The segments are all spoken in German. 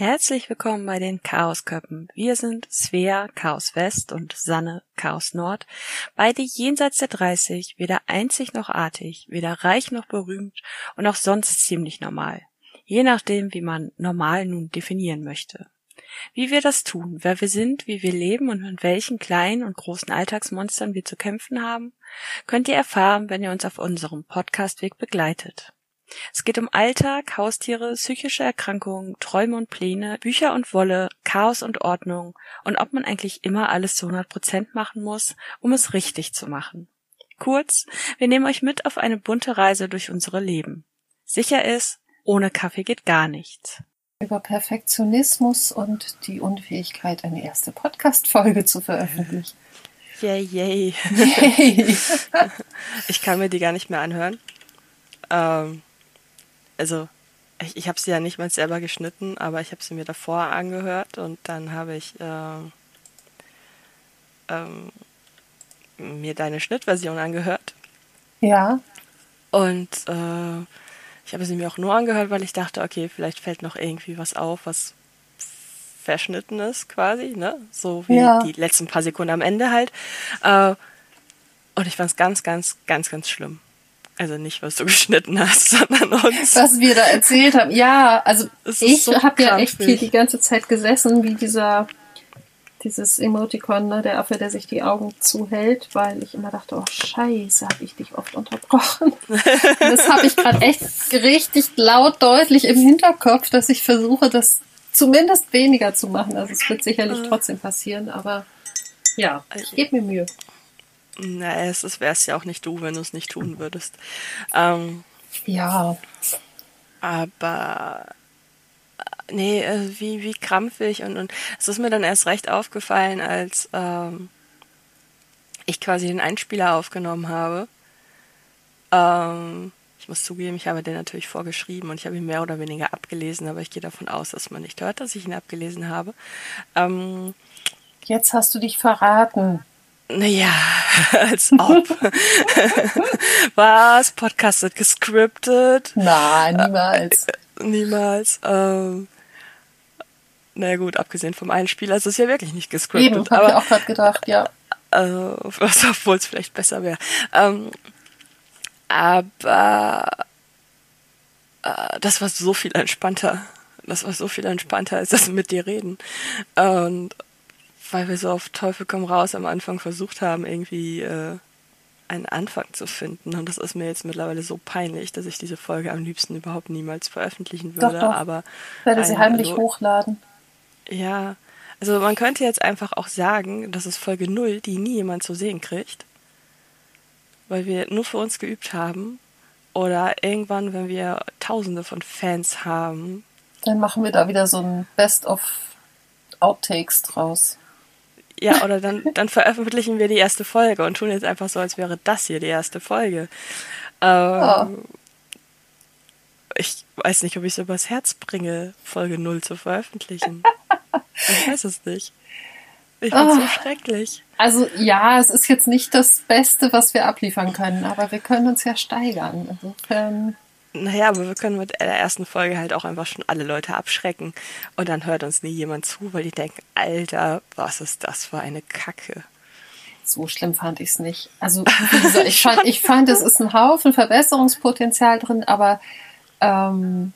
Herzlich willkommen bei den Chaosköppen. Wir sind Svea, Chaos West und Sanne, Chaos Nord. Beide jenseits der 30, weder einzig noch artig, weder reich noch berühmt und auch sonst ziemlich normal. Je nachdem, wie man normal nun definieren möchte. Wie wir das tun, wer wir sind, wie wir leben und mit welchen kleinen und großen Alltagsmonstern wir zu kämpfen haben, könnt ihr erfahren, wenn ihr uns auf unserem Podcastweg begleitet. Es geht um Alltag, Haustiere, psychische Erkrankungen, Träume und Pläne, Bücher und Wolle, Chaos und Ordnung und ob man eigentlich immer alles zu 100 Prozent machen muss, um es richtig zu machen. Kurz, wir nehmen euch mit auf eine bunte Reise durch unsere Leben. Sicher ist, ohne Kaffee geht gar nichts. Über Perfektionismus und die Unfähigkeit, eine erste Podcast-Folge zu veröffentlichen. Yay, yay. yay. ich kann mir die gar nicht mehr anhören. Ähm, also ich, ich habe sie ja nicht mal selber geschnitten, aber ich habe sie mir davor angehört und dann habe ich äh, ähm, mir deine Schnittversion angehört. Ja. Und äh, ich habe sie mir auch nur angehört, weil ich dachte, okay, vielleicht fällt noch irgendwie was auf, was verschnitten ist quasi, ne? So wie ja. die letzten paar Sekunden am Ende halt. Äh, und ich fand es ganz, ganz, ganz, ganz schlimm. Also nicht, was du geschnitten hast, sondern uns. Was wir da erzählt haben. Ja, also ich so habe ja echt hier die ganze Zeit gesessen, wie dieser, dieses Emoticon, ne, der Affe, der sich die Augen zuhält, weil ich immer dachte, oh scheiße, habe ich dich oft unterbrochen. das habe ich gerade echt richtig laut, deutlich im Hinterkopf, dass ich versuche, das zumindest weniger zu machen. Also es wird sicherlich ah. trotzdem passieren, aber ja, ich also gebe mir Mühe. Na, es wär's ja auch nicht du, wenn du es nicht tun würdest. Ähm, ja. Aber äh, nee, äh, wie, wie krampfig und, und es ist mir dann erst recht aufgefallen, als ähm, ich quasi den Einspieler aufgenommen habe. Ähm, ich muss zugeben, ich habe den natürlich vorgeschrieben und ich habe ihn mehr oder weniger abgelesen, aber ich gehe davon aus, dass man nicht hört, dass ich ihn abgelesen habe. Ähm, Jetzt hast du dich verraten. Naja, als ob. Was? Podcastet gescriptet? Nein, niemals. Äh, niemals. Ähm, naja gut, abgesehen vom Einspieler ist es ja wirklich nicht gescriptet. Eben, habe ich auch gerade gedacht, ja. Äh, obwohl es vielleicht besser wäre. Ähm, aber äh, das war so viel entspannter. Das war so viel entspannter, als das mit dir reden. Und weil wir so auf Teufel komm raus am Anfang versucht haben, irgendwie äh, einen Anfang zu finden. Und das ist mir jetzt mittlerweile so peinlich, dass ich diese Folge am liebsten überhaupt niemals veröffentlichen würde. Doch, doch. Aber ich werde sie heimlich also, hochladen. Ja, also man könnte jetzt einfach auch sagen, das ist Folge 0, die nie jemand zu sehen kriegt. Weil wir nur für uns geübt haben. Oder irgendwann, wenn wir tausende von Fans haben. Dann machen wir da wieder so ein Best of Outtakes draus. Ja, oder dann, dann veröffentlichen wir die erste Folge und tun jetzt einfach so, als wäre das hier die erste Folge. Ähm, oh. Ich weiß nicht, ob ich es übers Herz bringe, Folge 0 zu veröffentlichen. ich weiß es nicht. Ich finde es oh. so schrecklich. Also ja, es ist jetzt nicht das Beste, was wir abliefern können, aber wir können uns ja steigern. Insofern. Naja, aber wir können mit der ersten Folge halt auch einfach schon alle Leute abschrecken. Und dann hört uns nie jemand zu, weil die denken, Alter, was ist das für eine Kacke. So schlimm fand ich es nicht. Also, gesagt, ich fand, ich fand, es ist ein Haufen Verbesserungspotenzial drin, aber ähm,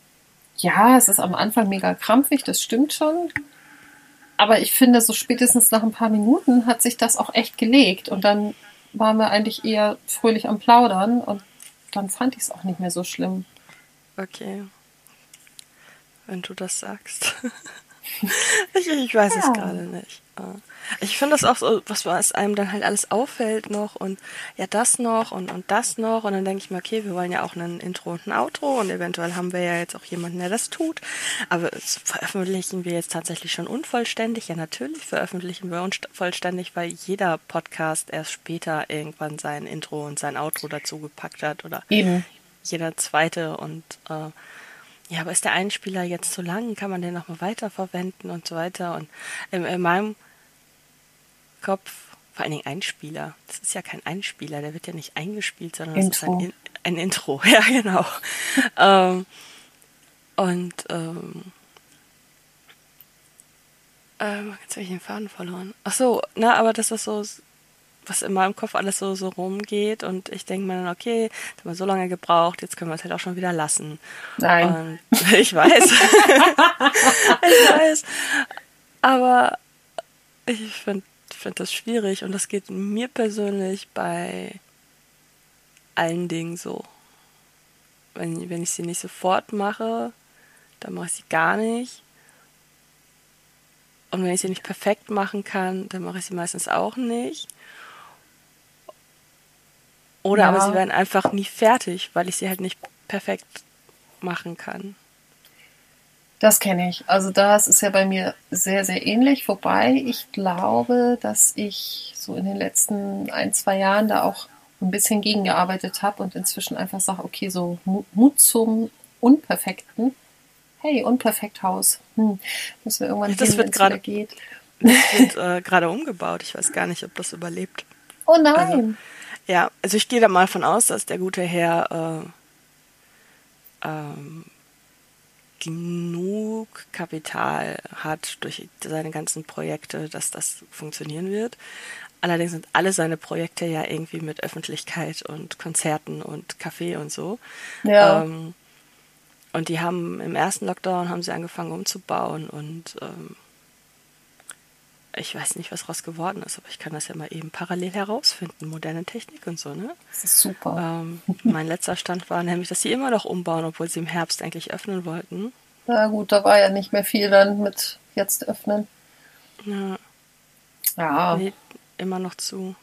ja, es ist am Anfang mega krampfig, das stimmt schon. Aber ich finde, so spätestens nach ein paar Minuten hat sich das auch echt gelegt. Und dann waren wir eigentlich eher fröhlich am Plaudern und dann fand ich es auch nicht mehr so schlimm. Okay. Wenn du das sagst. ich, ich weiß ja. es gerade nicht. Ich finde das auch so, was, was einem dann halt alles auffällt noch und ja das noch und, und das noch und dann denke ich mir, okay, wir wollen ja auch ein Intro und ein Outro und eventuell haben wir ja jetzt auch jemanden, der das tut. Aber veröffentlichen wir jetzt tatsächlich schon unvollständig? Ja, natürlich veröffentlichen wir unvollständig, weil jeder Podcast erst später irgendwann sein Intro und sein Outro dazu gepackt hat oder Eben. jeder zweite und äh, ja, aber ist der Einspieler jetzt zu lang? Kann man den nochmal weiterverwenden und so weiter? Und in, in meinem Kopf, vor allen Dingen Einspieler, das ist ja kein Einspieler, der wird ja nicht eingespielt, sondern Intro. das ist ein, ein Intro. Ja, genau. ähm, und ähm, Ähm, jetzt habe ich den Faden verloren. Ach so, na, aber das ist so, was in meinem Kopf alles so, so rumgeht und ich denke mir dann, okay, jetzt haben wir so lange gebraucht, jetzt können wir es halt auch schon wieder lassen. Nein. Und ich weiß. ich weiß. Aber ich finde find das schwierig und das geht mir persönlich bei allen Dingen so. Wenn, wenn ich sie nicht sofort mache, dann mache ich sie gar nicht. Und wenn ich sie nicht perfekt machen kann, dann mache ich sie meistens auch nicht. Oder ja. aber sie werden einfach nie fertig, weil ich sie halt nicht perfekt machen kann. Das kenne ich. Also das ist ja bei mir sehr, sehr ähnlich. Wobei ich glaube, dass ich so in den letzten ein, zwei Jahren da auch ein bisschen gegengearbeitet habe und inzwischen einfach sage, okay, so Mut zum Unperfekten. Hey, Unperfekthaus. Hm, müssen wir irgendwann das hin, wird geht. Das wird äh, gerade umgebaut. Ich weiß gar nicht, ob das überlebt. Oh nein. Also, ja, also ich gehe da mal von aus, dass der gute Herr äh, ähm, genug Kapital hat durch seine ganzen Projekte, dass das funktionieren wird. Allerdings sind alle seine Projekte ja irgendwie mit Öffentlichkeit und Konzerten und Kaffee und so. Ja. Ähm, und die haben im ersten Lockdown haben sie angefangen umzubauen und ähm, ich weiß nicht, was raus geworden ist, aber ich kann das ja mal eben parallel herausfinden. Moderne Technik und so, ne? Das ist super. Ähm, mein letzter Stand war nämlich, dass sie immer noch umbauen, obwohl sie im Herbst eigentlich öffnen wollten. Na gut, da war ja nicht mehr viel dann mit jetzt öffnen. Ja. Ja. Nee, immer noch zu.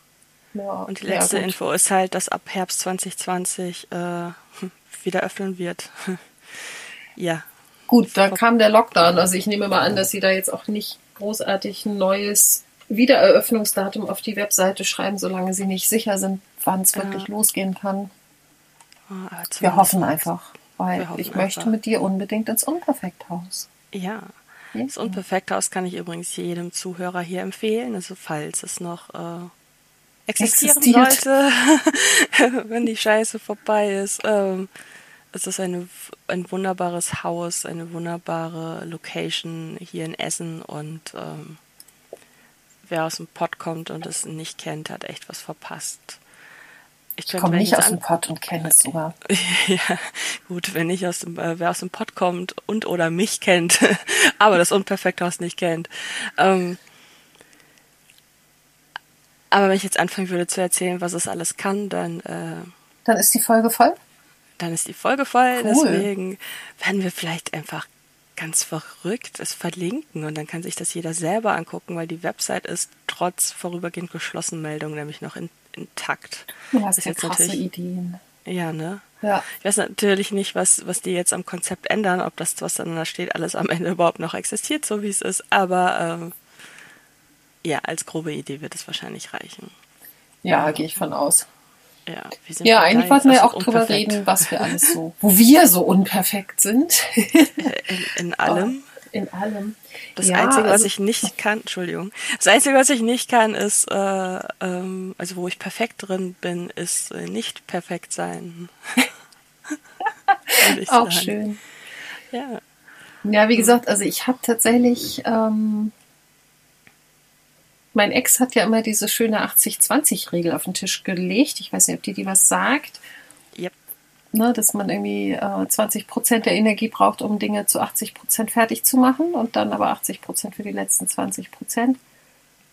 Ja, und die letzte ja, Info ist halt, dass ab Herbst 2020 äh, wieder öffnen wird. ja. Gut, da kam der Lockdown. Also ich nehme mal an, dass sie da jetzt auch nicht großartig ein neues Wiedereröffnungsdatum auf die Webseite schreiben, solange sie nicht sicher sind, wann es wirklich ja. losgehen kann. Ah, wir hoffen einfach, weil hoffen ich möchte mit dir unbedingt ins Unperfekthaus. Ja. ja. Das Unperfekthaus kann ich übrigens jedem Zuhörer hier empfehlen, also falls es noch äh, existieren Existiert. sollte, wenn die Scheiße vorbei ist. Ähm, es ist eine, ein wunderbares Haus, eine wunderbare Location hier in Essen und ähm, wer aus dem Pott kommt und es nicht kennt, hat echt was verpasst. Ich, ich komme nicht aus dem Pott und kenne es sogar. ja, gut, wenn nicht aus dem, äh, wer aus dem Pott kommt und oder mich kennt, aber das Unperfekthaus nicht kennt. Ähm, aber wenn ich jetzt anfangen würde zu erzählen, was es alles kann, dann äh, dann ist die Folge voll dann ist die Folge voll. Cool. Deswegen werden wir vielleicht einfach ganz verrückt es verlinken und dann kann sich das jeder selber angucken, weil die Website ist trotz vorübergehend geschlossenen Meldung nämlich noch in, intakt. Hast das ja jetzt krasse natürlich, Ideen. Ja, ne? Ja. Ich weiß natürlich nicht, was, was die jetzt am Konzept ändern, ob das, was dann da steht, alles am Ende überhaupt noch existiert, so wie es ist, aber ähm, ja, als grobe Idee wird es wahrscheinlich reichen. Ja, gehe ich von aus. Ja, ja eigentlich wollten wir auch drüber reden, was wir alles so, wo wir so unperfekt sind. in, in allem. In allem. Das ja, Einzige, was also, ich nicht kann, Entschuldigung, das Einzige, was ich nicht kann, ist, äh, ähm, also wo ich perfekt drin bin, ist äh, nicht perfekt sein. auch sagen. schön. Ja. Ja, wie gesagt, also ich habe tatsächlich ähm, mein Ex hat ja immer diese schöne 80-20-Regel auf den Tisch gelegt. Ich weiß nicht, ob dir die was sagt. Yep. Ne, dass man irgendwie äh, 20 Prozent der Energie braucht, um Dinge zu 80 Prozent fertig zu machen und dann aber 80 Prozent für die letzten 20 Prozent.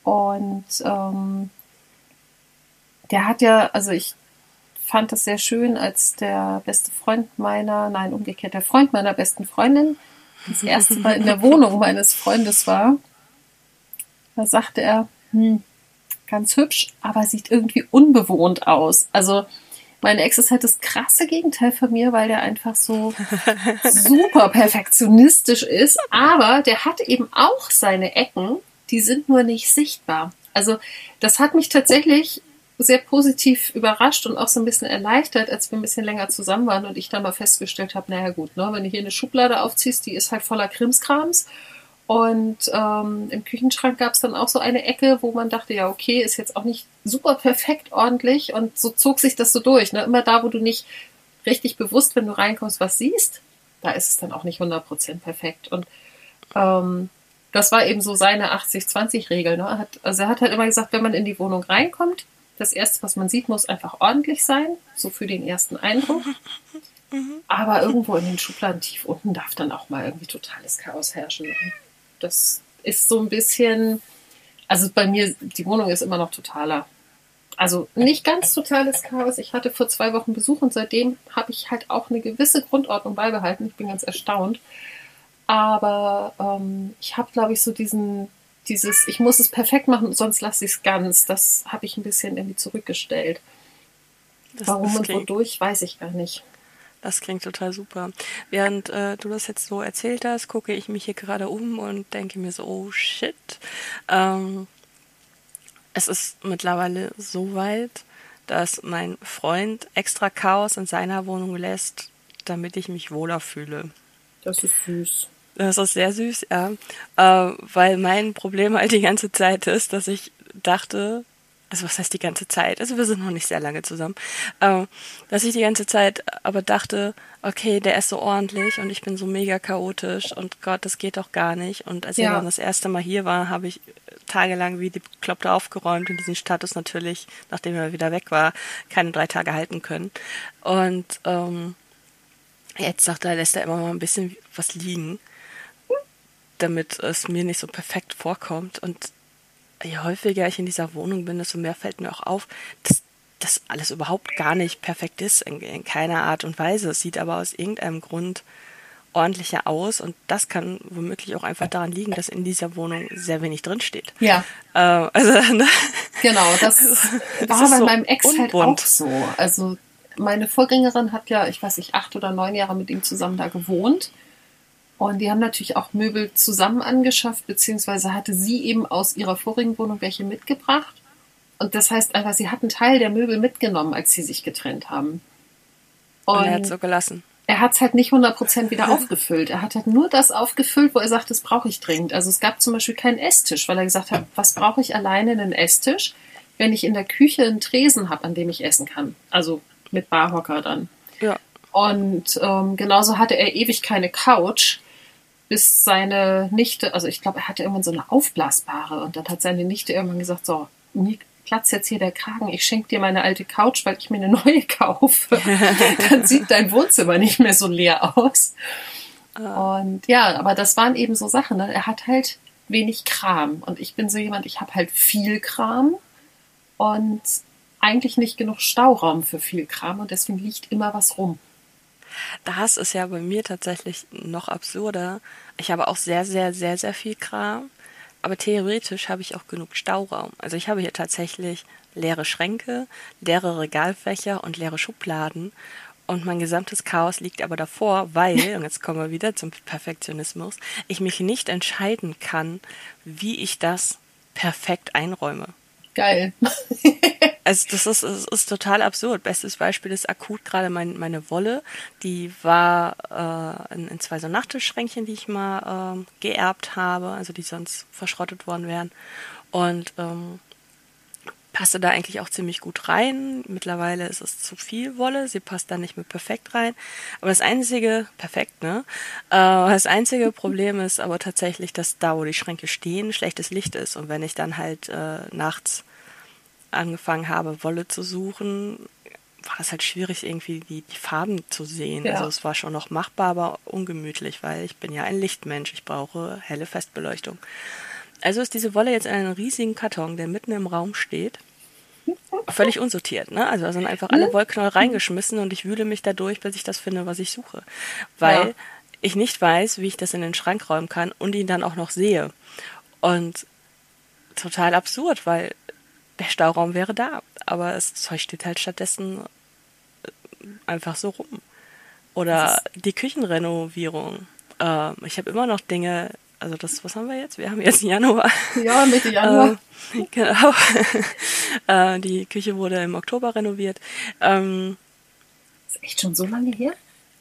Und ähm, der hat ja, also ich fand das sehr schön, als der beste Freund meiner, nein, umgekehrt, der Freund meiner besten Freundin das erste Mal in der Wohnung meines Freundes war da sagte er, hm, ganz hübsch, aber sieht irgendwie unbewohnt aus. Also mein Ex ist halt das krasse Gegenteil von mir, weil der einfach so super perfektionistisch ist, aber der hat eben auch seine Ecken, die sind nur nicht sichtbar. Also das hat mich tatsächlich sehr positiv überrascht und auch so ein bisschen erleichtert, als wir ein bisschen länger zusammen waren und ich dann mal festgestellt habe, naja gut, ne, wenn du hier eine Schublade aufziehst, die ist halt voller Krimskrams und ähm, im Küchenschrank gab es dann auch so eine Ecke, wo man dachte, ja, okay, ist jetzt auch nicht super perfekt ordentlich. Und so zog sich das so durch. Ne? Immer da, wo du nicht richtig bewusst, wenn du reinkommst, was siehst, da ist es dann auch nicht 100% perfekt. Und ähm, das war eben so seine 80-20-Regel. Ne? Hat, also er hat halt immer gesagt, wenn man in die Wohnung reinkommt, das Erste, was man sieht, muss einfach ordentlich sein, so für den ersten Eindruck. Mhm. Aber irgendwo in den Schubladen tief unten darf dann auch mal irgendwie totales Chaos herrschen. Das ist so ein bisschen, also bei mir, die Wohnung ist immer noch totaler. Also nicht ganz totales Chaos. Ich hatte vor zwei Wochen Besuch und seitdem habe ich halt auch eine gewisse Grundordnung beibehalten. Ich bin ganz erstaunt. Aber ähm, ich habe, glaube ich, so diesen, dieses, ich muss es perfekt machen, sonst lasse ich es ganz. Das habe ich ein bisschen irgendwie zurückgestellt. Das, Warum und wodurch, weiß ich gar nicht. Das klingt total super. Während äh, du das jetzt so erzählt hast, gucke ich mich hier gerade um und denke mir so, oh shit. Ähm, es ist mittlerweile so weit, dass mein Freund extra Chaos in seiner Wohnung lässt, damit ich mich wohler fühle. Das ist süß. Das ist sehr süß, ja. Äh, weil mein Problem halt die ganze Zeit ist, dass ich dachte, also was heißt die ganze Zeit? Also wir sind noch nicht sehr lange zusammen, äh, dass ich die ganze Zeit aber dachte, okay, der ist so ordentlich und ich bin so mega chaotisch und Gott, das geht doch gar nicht. Und als ja. er dann das erste Mal hier war, habe ich tagelang wie die Kloppe aufgeräumt und diesen Status natürlich, nachdem er wieder weg war, keine drei Tage halten können. Und ähm, jetzt sagt er, lässt er immer mal ein bisschen was liegen damit es mir nicht so perfekt vorkommt. Und je häufiger ich in dieser Wohnung bin, desto mehr fällt mir auch auf, dass das alles überhaupt gar nicht perfekt ist, in, in keiner Art und Weise. Es sieht aber aus irgendeinem Grund ordentlicher aus und das kann womöglich auch einfach daran liegen, dass in dieser Wohnung sehr wenig drinsteht. Ja. Äh, also, ne? Genau, das also, war bei so meinem Ex unbunt. halt auch so. Also meine Vorgängerin hat ja, ich weiß nicht, acht oder neun Jahre mit ihm zusammen da gewohnt. Und die haben natürlich auch Möbel zusammen angeschafft, beziehungsweise hatte sie eben aus ihrer vorigen Wohnung welche mitgebracht. Und das heißt einfach, sie hat einen Teil der Möbel mitgenommen, als sie sich getrennt haben. Und, Und er hat so gelassen. Er hat es halt nicht 100% wieder aufgefüllt. Er hat halt nur das aufgefüllt, wo er sagt, das brauche ich dringend. Also es gab zum Beispiel keinen Esstisch, weil er gesagt hat, was brauche ich alleine einen Esstisch, wenn ich in der Küche einen Tresen habe, an dem ich essen kann. Also mit Barhocker dann. Ja. Und ähm, genauso hatte er ewig keine Couch, bis seine Nichte, also ich glaube, er hatte irgendwann so eine aufblasbare und dann hat seine Nichte irgendwann gesagt, so, mir platzt jetzt hier der Kragen, ich schenke dir meine alte Couch, weil ich mir eine neue kaufe. dann sieht dein Wohnzimmer nicht mehr so leer aus. Ah. Und ja, aber das waren eben so Sachen. Ne? Er hat halt wenig Kram und ich bin so jemand, ich habe halt viel Kram und eigentlich nicht genug Stauraum für viel Kram und deswegen liegt immer was rum. Das ist ja bei mir tatsächlich noch absurder. Ich habe auch sehr, sehr, sehr, sehr viel Kram. Aber theoretisch habe ich auch genug Stauraum. Also ich habe hier tatsächlich leere Schränke, leere Regalfächer und leere Schubladen. Und mein gesamtes Chaos liegt aber davor, weil, und jetzt kommen wir wieder zum Perfektionismus, ich mich nicht entscheiden kann, wie ich das perfekt einräume. Geil. Also das ist, das ist total absurd. Bestes Beispiel ist akut gerade mein, meine Wolle. Die war äh, in, in zwei so Nachttischschränkchen, die ich mal äh, geerbt habe, also die sonst verschrottet worden wären. Und ähm, passte da eigentlich auch ziemlich gut rein. Mittlerweile ist es zu viel Wolle, sie passt da nicht mehr perfekt rein. Aber das einzige, perfekt, ne? Äh, das einzige Problem ist aber tatsächlich, dass da, wo die Schränke stehen, schlechtes Licht ist. Und wenn ich dann halt äh, nachts angefangen habe, Wolle zu suchen, war das halt schwierig, irgendwie die, die Farben zu sehen. Ja. Also es war schon noch machbar, aber ungemütlich, weil ich bin ja ein Lichtmensch. Ich brauche helle Festbeleuchtung. Also ist diese Wolle jetzt in einem riesigen Karton, der mitten im Raum steht. Völlig unsortiert, ne? Also da sind einfach alle Wollknäuel reingeschmissen und ich wühle mich dadurch, bis ich das finde, was ich suche. Weil ja. ich nicht weiß, wie ich das in den Schrank räumen kann und ihn dann auch noch sehe. Und total absurd, weil der Stauraum wäre da, aber das Zeug steht halt stattdessen äh, einfach so rum. Oder die Küchenrenovierung. Äh, ich habe immer noch Dinge, also das, was haben wir jetzt? Wir haben jetzt Januar. Ja, Mitte Januar. äh, genau. äh, die Küche wurde im Oktober renoviert. Ähm, ist echt schon so lange her?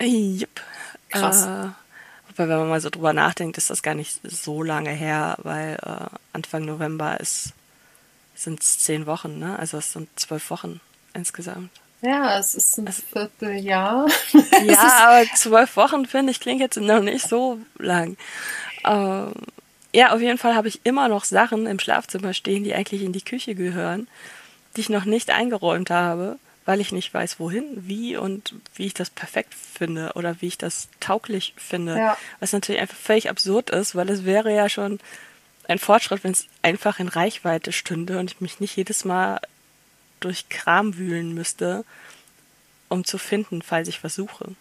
Jupp. Krass. Äh, wobei, wenn man mal so drüber nachdenkt, ist das gar nicht so lange her, weil äh, Anfang November ist sind es zehn Wochen, ne? Also es sind zwölf Wochen insgesamt. Ja, es ist ein Vierteljahr. ja, aber zwölf Wochen finde ich klingt jetzt noch nicht so lang. Ähm, Ja, auf jeden Fall habe ich immer noch Sachen im Schlafzimmer stehen, die eigentlich in die Küche gehören, die ich noch nicht eingeräumt habe, weil ich nicht weiß, wohin, wie und wie ich das perfekt finde oder wie ich das tauglich finde. Ja. Was natürlich einfach völlig absurd ist, weil es wäre ja schon ein Fortschritt, wenn es einfach in Reichweite stünde und ich mich nicht jedes Mal durch Kram wühlen müsste, um zu finden, falls ich versuche.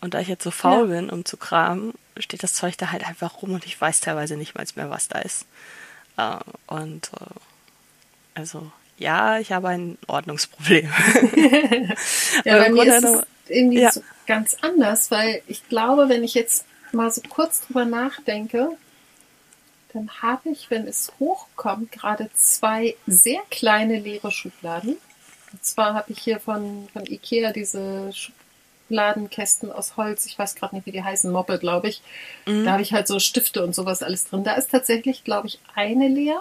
Und da ich jetzt so faul ja. bin, um zu kramen, steht das Zeug da halt einfach rum und ich weiß teilweise nicht mal mehr, was da ist. Äh, und äh, also ja, ich habe ein Ordnungsproblem. ja, bei mir ist es irgendwie ja. so ganz anders, weil ich glaube, wenn ich jetzt mal so kurz drüber nachdenke, dann habe ich, wenn es hochkommt, gerade zwei sehr kleine leere Schubladen. Und zwar habe ich hier von, von Ikea diese Schubladenkästen aus Holz, ich weiß gerade nicht, wie die heißen, Moppe, glaube ich. Mhm. Da habe ich halt so Stifte und sowas alles drin. Da ist tatsächlich, glaube ich, eine leer.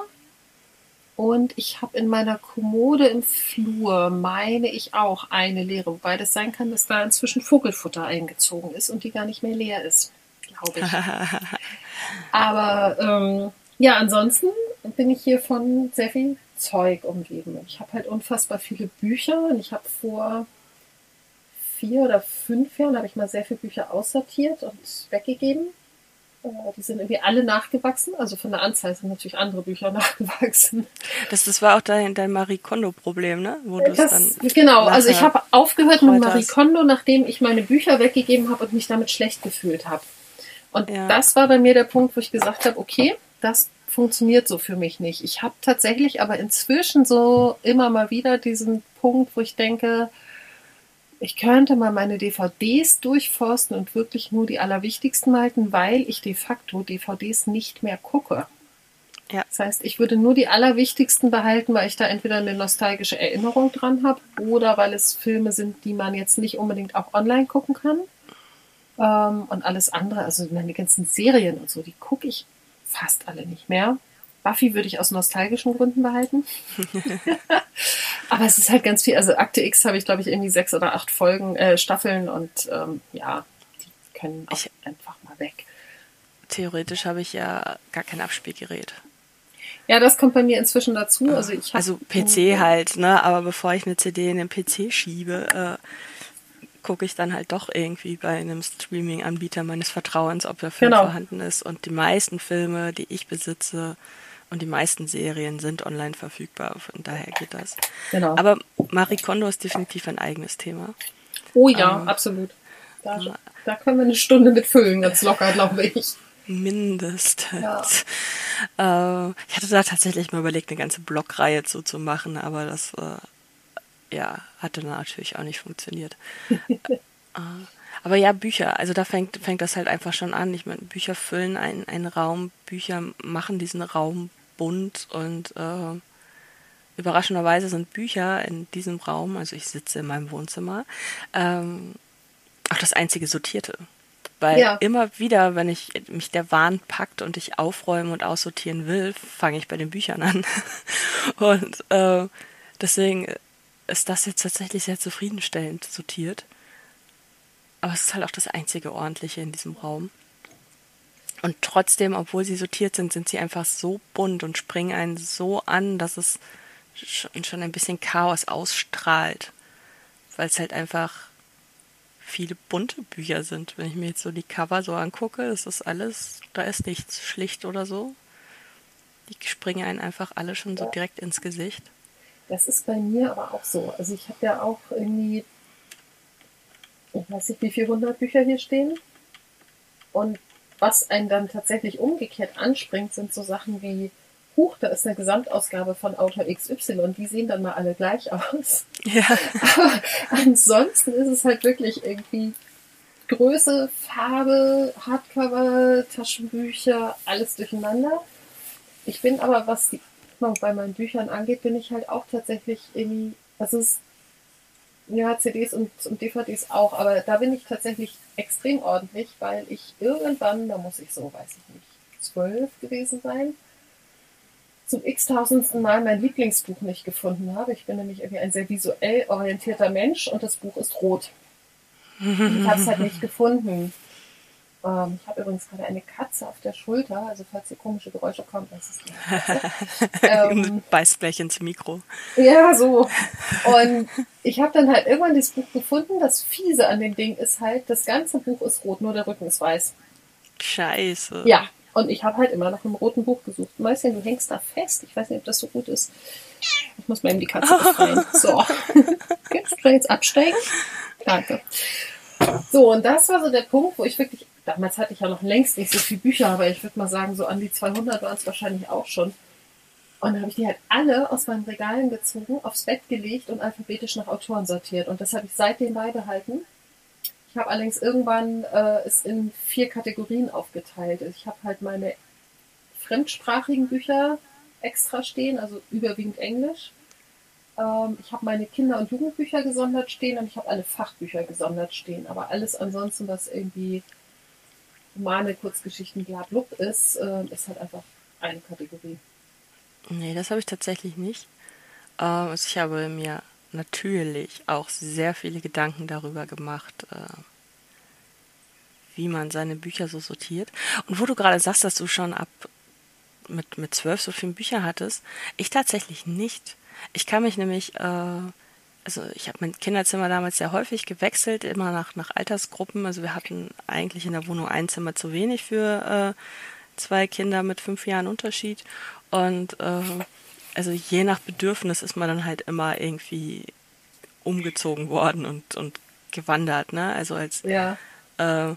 Und ich habe in meiner Kommode im Flur, meine ich auch, eine leere. Wobei das sein kann, dass da inzwischen Vogelfutter eingezogen ist und die gar nicht mehr leer ist, glaube ich. Aber ähm, ja, ansonsten bin ich hier von sehr viel Zeug umgeben. Ich habe halt unfassbar viele Bücher und ich habe vor vier oder fünf Jahren habe ich mal sehr viele Bücher aussortiert und weggegeben. Äh, die sind irgendwie alle nachgewachsen, also von der Anzahl sind natürlich andere Bücher nachgewachsen. Das, das war auch dein, dein Marie Kondo-Problem, ne? Wo das, dann genau, also ich habe aufgehört mit Marie Kondo, nachdem ich meine Bücher weggegeben habe und mich damit schlecht gefühlt habe. Und ja. das war bei mir der Punkt, wo ich gesagt habe, okay, das funktioniert so für mich nicht. Ich habe tatsächlich aber inzwischen so immer mal wieder diesen Punkt, wo ich denke, ich könnte mal meine DVDs durchforsten und wirklich nur die allerwichtigsten halten, weil ich de facto DVDs nicht mehr gucke. Ja. Das heißt, ich würde nur die allerwichtigsten behalten, weil ich da entweder eine nostalgische Erinnerung dran habe oder weil es Filme sind, die man jetzt nicht unbedingt auch online gucken kann. Ähm, und alles andere, also meine ganzen Serien und so, die gucke ich fast alle nicht mehr. Buffy würde ich aus nostalgischen Gründen behalten. Aber es ist halt ganz viel. Also Akte X habe ich, glaube ich, irgendwie sechs oder acht Folgen, äh, Staffeln und ähm, ja, die können auch ich, einfach mal weg. Theoretisch habe ich ja gar kein Abspielgerät. Ja, das kommt bei mir inzwischen dazu. Also, ich also PC halt, ne? Aber bevor ich eine CD in den PC schiebe, äh, gucke ich dann halt doch irgendwie bei einem Streaming-Anbieter meines Vertrauens, ob der Film genau. vorhanden ist. Und die meisten Filme, die ich besitze und die meisten Serien sind online verfügbar. Von daher geht das. Genau. Aber Marie Kondo ist definitiv ein eigenes Thema. Oh ja, ähm, absolut. Da, äh, da können wir eine Stunde mit füllen, ganz locker, glaube ich. Mindestens. Ja. Äh, ich hatte da tatsächlich mal überlegt, eine ganze Blogreihe zu, zu machen, aber das äh, ja, hatte natürlich auch nicht funktioniert. Äh, aber ja, Bücher, also da fängt, fängt das halt einfach schon an. Ich meine, Bücher füllen einen, einen Raum, Bücher machen diesen Raum bunt und äh, überraschenderweise sind Bücher in diesem Raum, also ich sitze in meinem Wohnzimmer, ähm, auch das einzige Sortierte. Weil ja. immer wieder, wenn ich mich der Wahn packt und ich aufräumen und aussortieren will, fange ich bei den Büchern an. und äh, deswegen ist das jetzt tatsächlich sehr zufriedenstellend sortiert. Aber es ist halt auch das einzige ordentliche in diesem Raum. Und trotzdem, obwohl sie sortiert sind, sind sie einfach so bunt und springen einen so an, dass es schon ein bisschen Chaos ausstrahlt. Weil es halt einfach viele bunte Bücher sind. Wenn ich mir jetzt so die Cover so angucke, ist das alles, da ist nichts schlicht oder so. Die springen einen einfach alle schon so direkt ins Gesicht. Das ist bei mir aber auch so. Also ich habe ja auch irgendwie, ich weiß nicht, wie viele hundert Bücher hier stehen. Und was einen dann tatsächlich umgekehrt anspringt, sind so Sachen wie, Huch, da ist eine Gesamtausgabe von Autor XY und die sehen dann mal alle gleich aus. Ja. Aber ansonsten ist es halt wirklich irgendwie Größe, Farbe, Hardcover, Taschenbücher, alles durcheinander. Ich bin aber, was die Ordnung bei meinen Büchern angeht, bin ich halt auch tatsächlich irgendwie, also es ja, CDs und, und DVDs auch, aber da bin ich tatsächlich extrem ordentlich, weil ich irgendwann, da muss ich so, weiß ich nicht, zwölf gewesen sein, zum x-tausendsten Mal mein Lieblingsbuch nicht gefunden habe. Ich bin nämlich irgendwie ein sehr visuell orientierter Mensch und das Buch ist rot. ich habe es halt nicht gefunden. Ähm, ich habe übrigens gerade eine Katze auf der Schulter, also falls hier komische Geräusche kommen, das ist die ähm, Beißt gleich ins Mikro. Ja, so. Und ich habe dann halt irgendwann dieses Buch gefunden. Das Fiese an dem Ding ist halt, das ganze Buch ist rot, nur der Rücken ist weiß. Scheiße. Ja, und ich habe halt immer nach einem roten Buch gesucht. Mäuschen, du hängst da fest. Ich weiß nicht, ob das so gut ist. Ich muss mal eben die Katze befreien. So. Jetzt kann jetzt absteigen. Danke. So, und das war so der Punkt, wo ich wirklich, damals hatte ich ja noch längst nicht so viele Bücher, aber ich würde mal sagen, so an die 200 waren es wahrscheinlich auch schon. Und dann habe ich die halt alle aus meinen Regalen gezogen, aufs Bett gelegt und alphabetisch nach Autoren sortiert. Und das habe ich seitdem beibehalten. Ich habe allerdings irgendwann äh, es in vier Kategorien aufgeteilt. Ich habe halt meine fremdsprachigen Bücher extra stehen, also überwiegend Englisch. Ähm, ich habe meine Kinder- und Jugendbücher gesondert stehen und ich habe alle Fachbücher gesondert stehen. Aber alles ansonsten, was irgendwie Romane, Kurzgeschichten, blablub ist, äh, ist halt einfach eine Kategorie. Nee, das habe ich tatsächlich nicht. Äh, also ich habe mir natürlich auch sehr viele Gedanken darüber gemacht, äh, wie man seine Bücher so sortiert. Und wo du gerade sagst, dass du schon ab mit, mit zwölf so viele Bücher hattest, ich tatsächlich nicht. Ich kann mich nämlich, äh, also ich habe mein Kinderzimmer damals sehr häufig gewechselt, immer nach, nach Altersgruppen. Also wir hatten eigentlich in der Wohnung ein Zimmer zu wenig für äh, zwei Kinder mit fünf Jahren Unterschied. Und äh, also je nach Bedürfnis ist man dann halt immer irgendwie umgezogen worden und, und gewandert, ne? Also als ja. äh,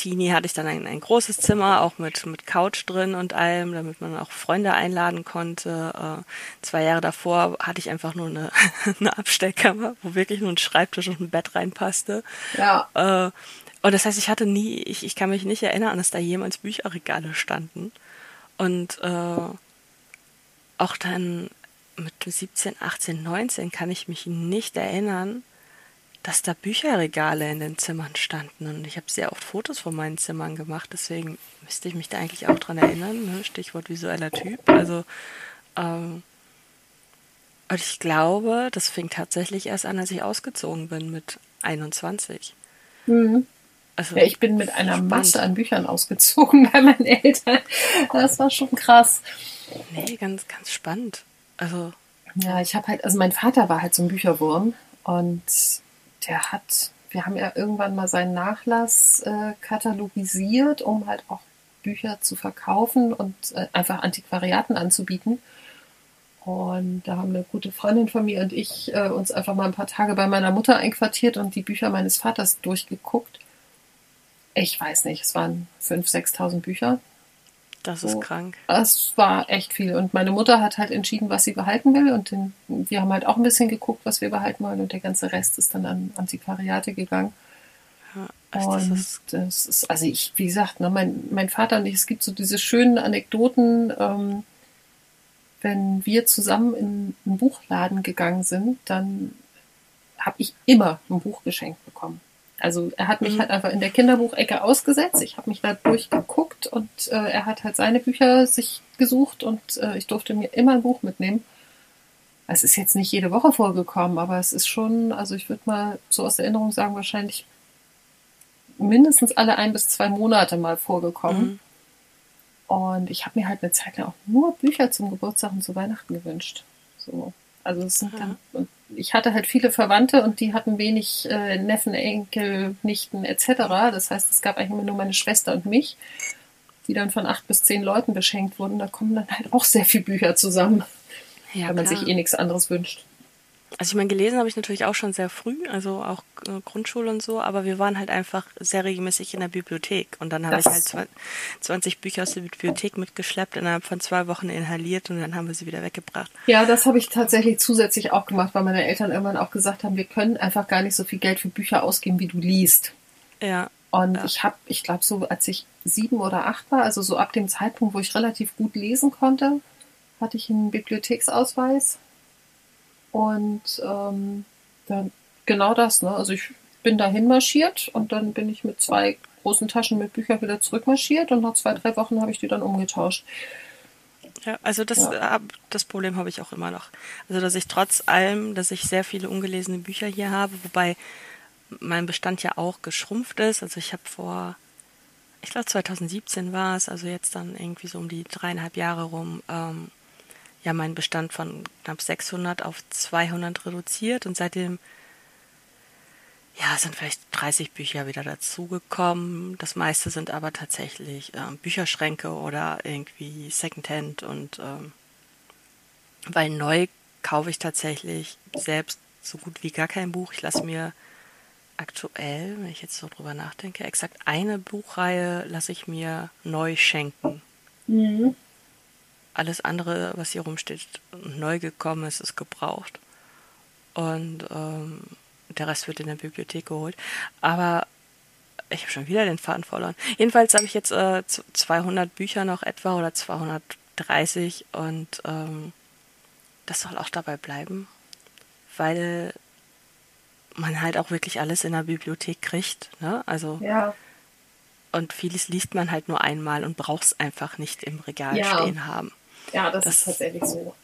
Teenie hatte ich dann ein, ein großes Zimmer, auch mit, mit Couch drin und allem, damit man auch Freunde einladen konnte. Äh, zwei Jahre davor hatte ich einfach nur eine, eine Abstellkammer, wo wirklich nur ein Schreibtisch und ein Bett reinpasste. Ja. Äh, und das heißt, ich hatte nie, ich, ich kann mich nicht erinnern, dass da jemals Bücherregale standen. Und äh, auch dann mit 17, 18, 19 kann ich mich nicht erinnern, dass da Bücherregale in den Zimmern standen. Und ich habe sehr oft Fotos von meinen Zimmern gemacht, deswegen müsste ich mich da eigentlich auch dran erinnern. Ne? Stichwort visueller Typ. Also, ähm, und ich glaube, das fing tatsächlich erst an, als ich ausgezogen bin mit 21. Mhm. Also, ja, ich bin mit einer spannend. Masse an Büchern ausgezogen bei meinen Eltern. Das war schon krass. Nee, ganz, ganz spannend. Also. Ja, ich habe halt, also mein Vater war halt so ein Bücherwurm und der hat, wir haben ja irgendwann mal seinen Nachlass äh, katalogisiert, um halt auch Bücher zu verkaufen und äh, einfach Antiquariaten anzubieten. Und da haben eine gute Freundin von mir und ich äh, uns einfach mal ein paar Tage bei meiner Mutter einquartiert und die Bücher meines Vaters durchgeguckt. Ich weiß nicht, es waren 5.000, 6.000 Bücher. Das ist so, krank. Es war echt viel. Und meine Mutter hat halt entschieden, was sie behalten will. Und den, wir haben halt auch ein bisschen geguckt, was wir behalten wollen. Und der ganze Rest ist dann an Antiquariate gegangen. Ja, also und das ist, das ist, also ich, wie gesagt, ne, mein, mein Vater und ich, es gibt so diese schönen Anekdoten, ähm, wenn wir zusammen in einen Buchladen gegangen sind, dann habe ich immer ein Buch geschenkt bekommen. Also er hat mich mhm. halt einfach in der Kinderbuchecke ausgesetzt. Ich habe mich da durchgeguckt und äh, er hat halt seine Bücher sich gesucht und äh, ich durfte mir immer ein Buch mitnehmen. Es ist jetzt nicht jede Woche vorgekommen, aber es ist schon, also ich würde mal so aus Erinnerung sagen, wahrscheinlich mindestens alle ein bis zwei Monate mal vorgekommen. Mhm. Und ich habe mir halt eine Zeit lang auch nur Bücher zum Geburtstag und zu Weihnachten gewünscht. So. Also es sind dann, ich hatte halt viele Verwandte und die hatten wenig äh, Neffen, Enkel, Nichten etc. Das heißt, es gab eigentlich immer nur meine Schwester und mich, die dann von acht bis zehn Leuten beschenkt wurden. Da kommen dann halt auch sehr viele Bücher zusammen, ja, wenn man klar. sich eh nichts anderes wünscht. Also ich meine, gelesen habe ich natürlich auch schon sehr früh, also auch äh, Grundschule und so, aber wir waren halt einfach sehr regelmäßig in der Bibliothek. Und dann habe ich halt 20 Bücher aus der Bibliothek mitgeschleppt, innerhalb von zwei Wochen inhaliert und dann haben wir sie wieder weggebracht. Ja, das habe ich tatsächlich zusätzlich auch gemacht, weil meine Eltern irgendwann auch gesagt haben, wir können einfach gar nicht so viel Geld für Bücher ausgeben, wie du liest. Ja. Und ja. ich habe, ich glaube, so als ich sieben oder acht war, also so ab dem Zeitpunkt, wo ich relativ gut lesen konnte, hatte ich einen Bibliotheksausweis und ähm, dann genau das, ne? Also ich bin dahin marschiert und dann bin ich mit zwei großen Taschen mit Büchern wieder zurückmarschiert und nach zwei, drei Wochen habe ich die dann umgetauscht. Ja, also das, ja. Äh, das Problem habe ich auch immer noch. Also dass ich trotz allem, dass ich sehr viele ungelesene Bücher hier habe, wobei mein Bestand ja auch geschrumpft ist. Also ich habe vor ich glaube 2017 war es, also jetzt dann irgendwie so um die dreieinhalb Jahre rum, ähm, ja meinen Bestand von knapp 600 auf 200 reduziert und seitdem ja, sind vielleicht 30 Bücher wieder dazugekommen. Das meiste sind aber tatsächlich ähm, Bücherschränke oder irgendwie Secondhand und ähm, weil neu kaufe ich tatsächlich selbst so gut wie gar kein Buch. Ich lasse mir aktuell, wenn ich jetzt so drüber nachdenke, exakt eine Buchreihe lasse ich mir neu schenken. Mhm. Alles andere, was hier rumsteht, neu gekommen ist, ist gebraucht. Und ähm, der Rest wird in der Bibliothek geholt. Aber ich habe schon wieder den Faden verloren. Jedenfalls habe ich jetzt äh, 200 Bücher noch etwa oder 230 und ähm, das soll auch dabei bleiben, weil man halt auch wirklich alles in der Bibliothek kriegt. Ne? Also ja. und vieles liest man halt nur einmal und braucht es einfach nicht im Regal ja. stehen haben. Ja, das, das, ist tatsächlich so.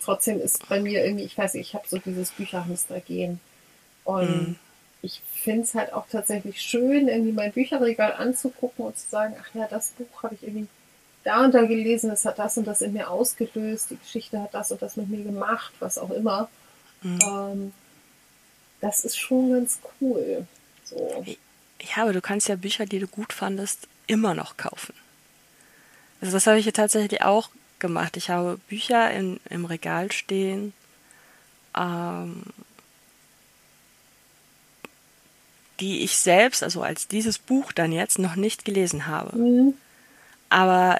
Trotzdem ist bei mir irgendwie, ich weiß nicht, ich habe so dieses Bücherhamster-Gehen. Und mhm. ich finde es halt auch tatsächlich schön, irgendwie mein Bücherregal anzugucken und zu sagen, ach ja, das Buch habe ich irgendwie da und da gelesen, es hat das und das in mir ausgelöst, die Geschichte hat das und das mit mir gemacht, was auch immer. Mhm. Ähm, das ist schon ganz cool. So. Ja, aber du kannst ja Bücher, die du gut fandest, immer noch kaufen. Also das habe ich ja tatsächlich auch gemacht. Ich habe Bücher in, im Regal stehen, ähm, die ich selbst, also als dieses Buch dann jetzt, noch nicht gelesen habe. Mhm. Aber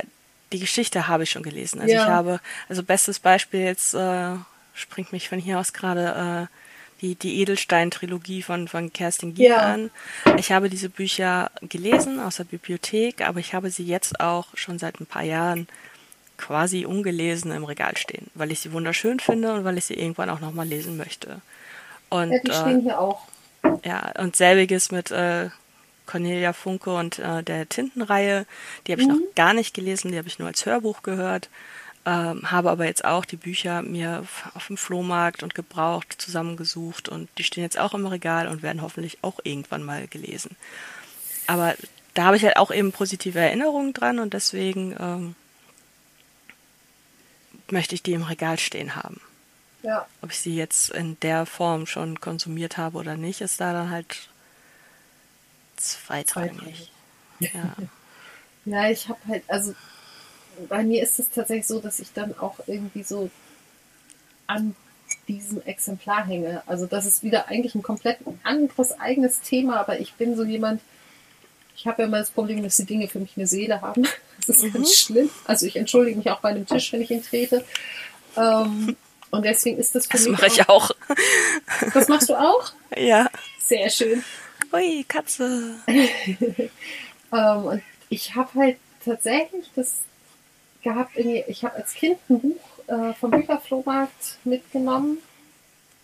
die Geschichte habe ich schon gelesen. Also ja. ich habe, also bestes Beispiel jetzt äh, springt mich von hier aus gerade äh, die, die Edelstein-Trilogie von, von Kerstin Gier ja. an. Ich habe diese Bücher gelesen aus der Bibliothek, aber ich habe sie jetzt auch schon seit ein paar Jahren quasi ungelesen im Regal stehen, weil ich sie wunderschön finde und weil ich sie irgendwann auch nochmal lesen möchte. Und, ja, die stehen äh, hier auch. Ja, und selbiges mit äh, Cornelia Funke und äh, der Tintenreihe. Die habe ich mhm. noch gar nicht gelesen, die habe ich nur als Hörbuch gehört. Ähm, habe aber jetzt auch die Bücher mir auf dem Flohmarkt und gebraucht zusammengesucht und die stehen jetzt auch im Regal und werden hoffentlich auch irgendwann mal gelesen. Aber da habe ich halt auch eben positive Erinnerungen dran und deswegen ähm, möchte ich die im Regal stehen haben. Ja. Ob ich sie jetzt in der Form schon konsumiert habe oder nicht, ist da dann halt zweitrangig. Ja. ja, ich habe halt, also bei mir ist es tatsächlich so, dass ich dann auch irgendwie so an diesem Exemplar hänge. Also das ist wieder eigentlich ein komplett anderes eigenes Thema, aber ich bin so jemand, ich habe ja immer das Problem, dass die Dinge für mich eine Seele haben. Das ist mhm. ganz schlimm. Also ich entschuldige mich auch bei einem Tisch, wenn ich ihn trete. Ähm, und deswegen ist das für das mich. Das mache ich auch. Das machst du auch? Ja. Sehr schön. Ui, Katze. ähm, und ich habe halt tatsächlich das gehabt, irgendwie, ich habe als Kind ein Buch äh, vom Bücherflohmarkt mitgenommen,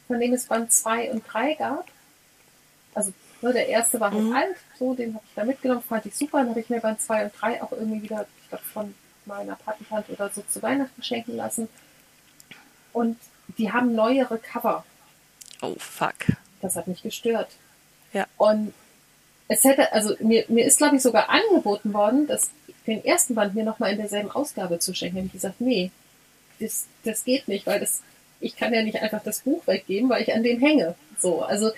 von dem es Band 2 und 3 gab. Also ne, der erste war halt mhm. alt, so, den habe ich da mitgenommen, fand ich super. Dann habe ich mir Band 2 und 3 auch irgendwie wieder, ich glaube, von meiner Patentante oder so zu Weihnachten schenken lassen. Und die haben neuere Cover. Oh, fuck. Das hat mich gestört. Ja. Und es hätte, also mir, mir ist, glaube ich, sogar angeboten worden, dass den ersten Band mir nochmal in derselben Ausgabe zu schenken. Und ich gesagt, nee, das, das geht nicht, weil das, ich kann ja nicht einfach das Buch weggeben, weil ich an dem hänge. So, also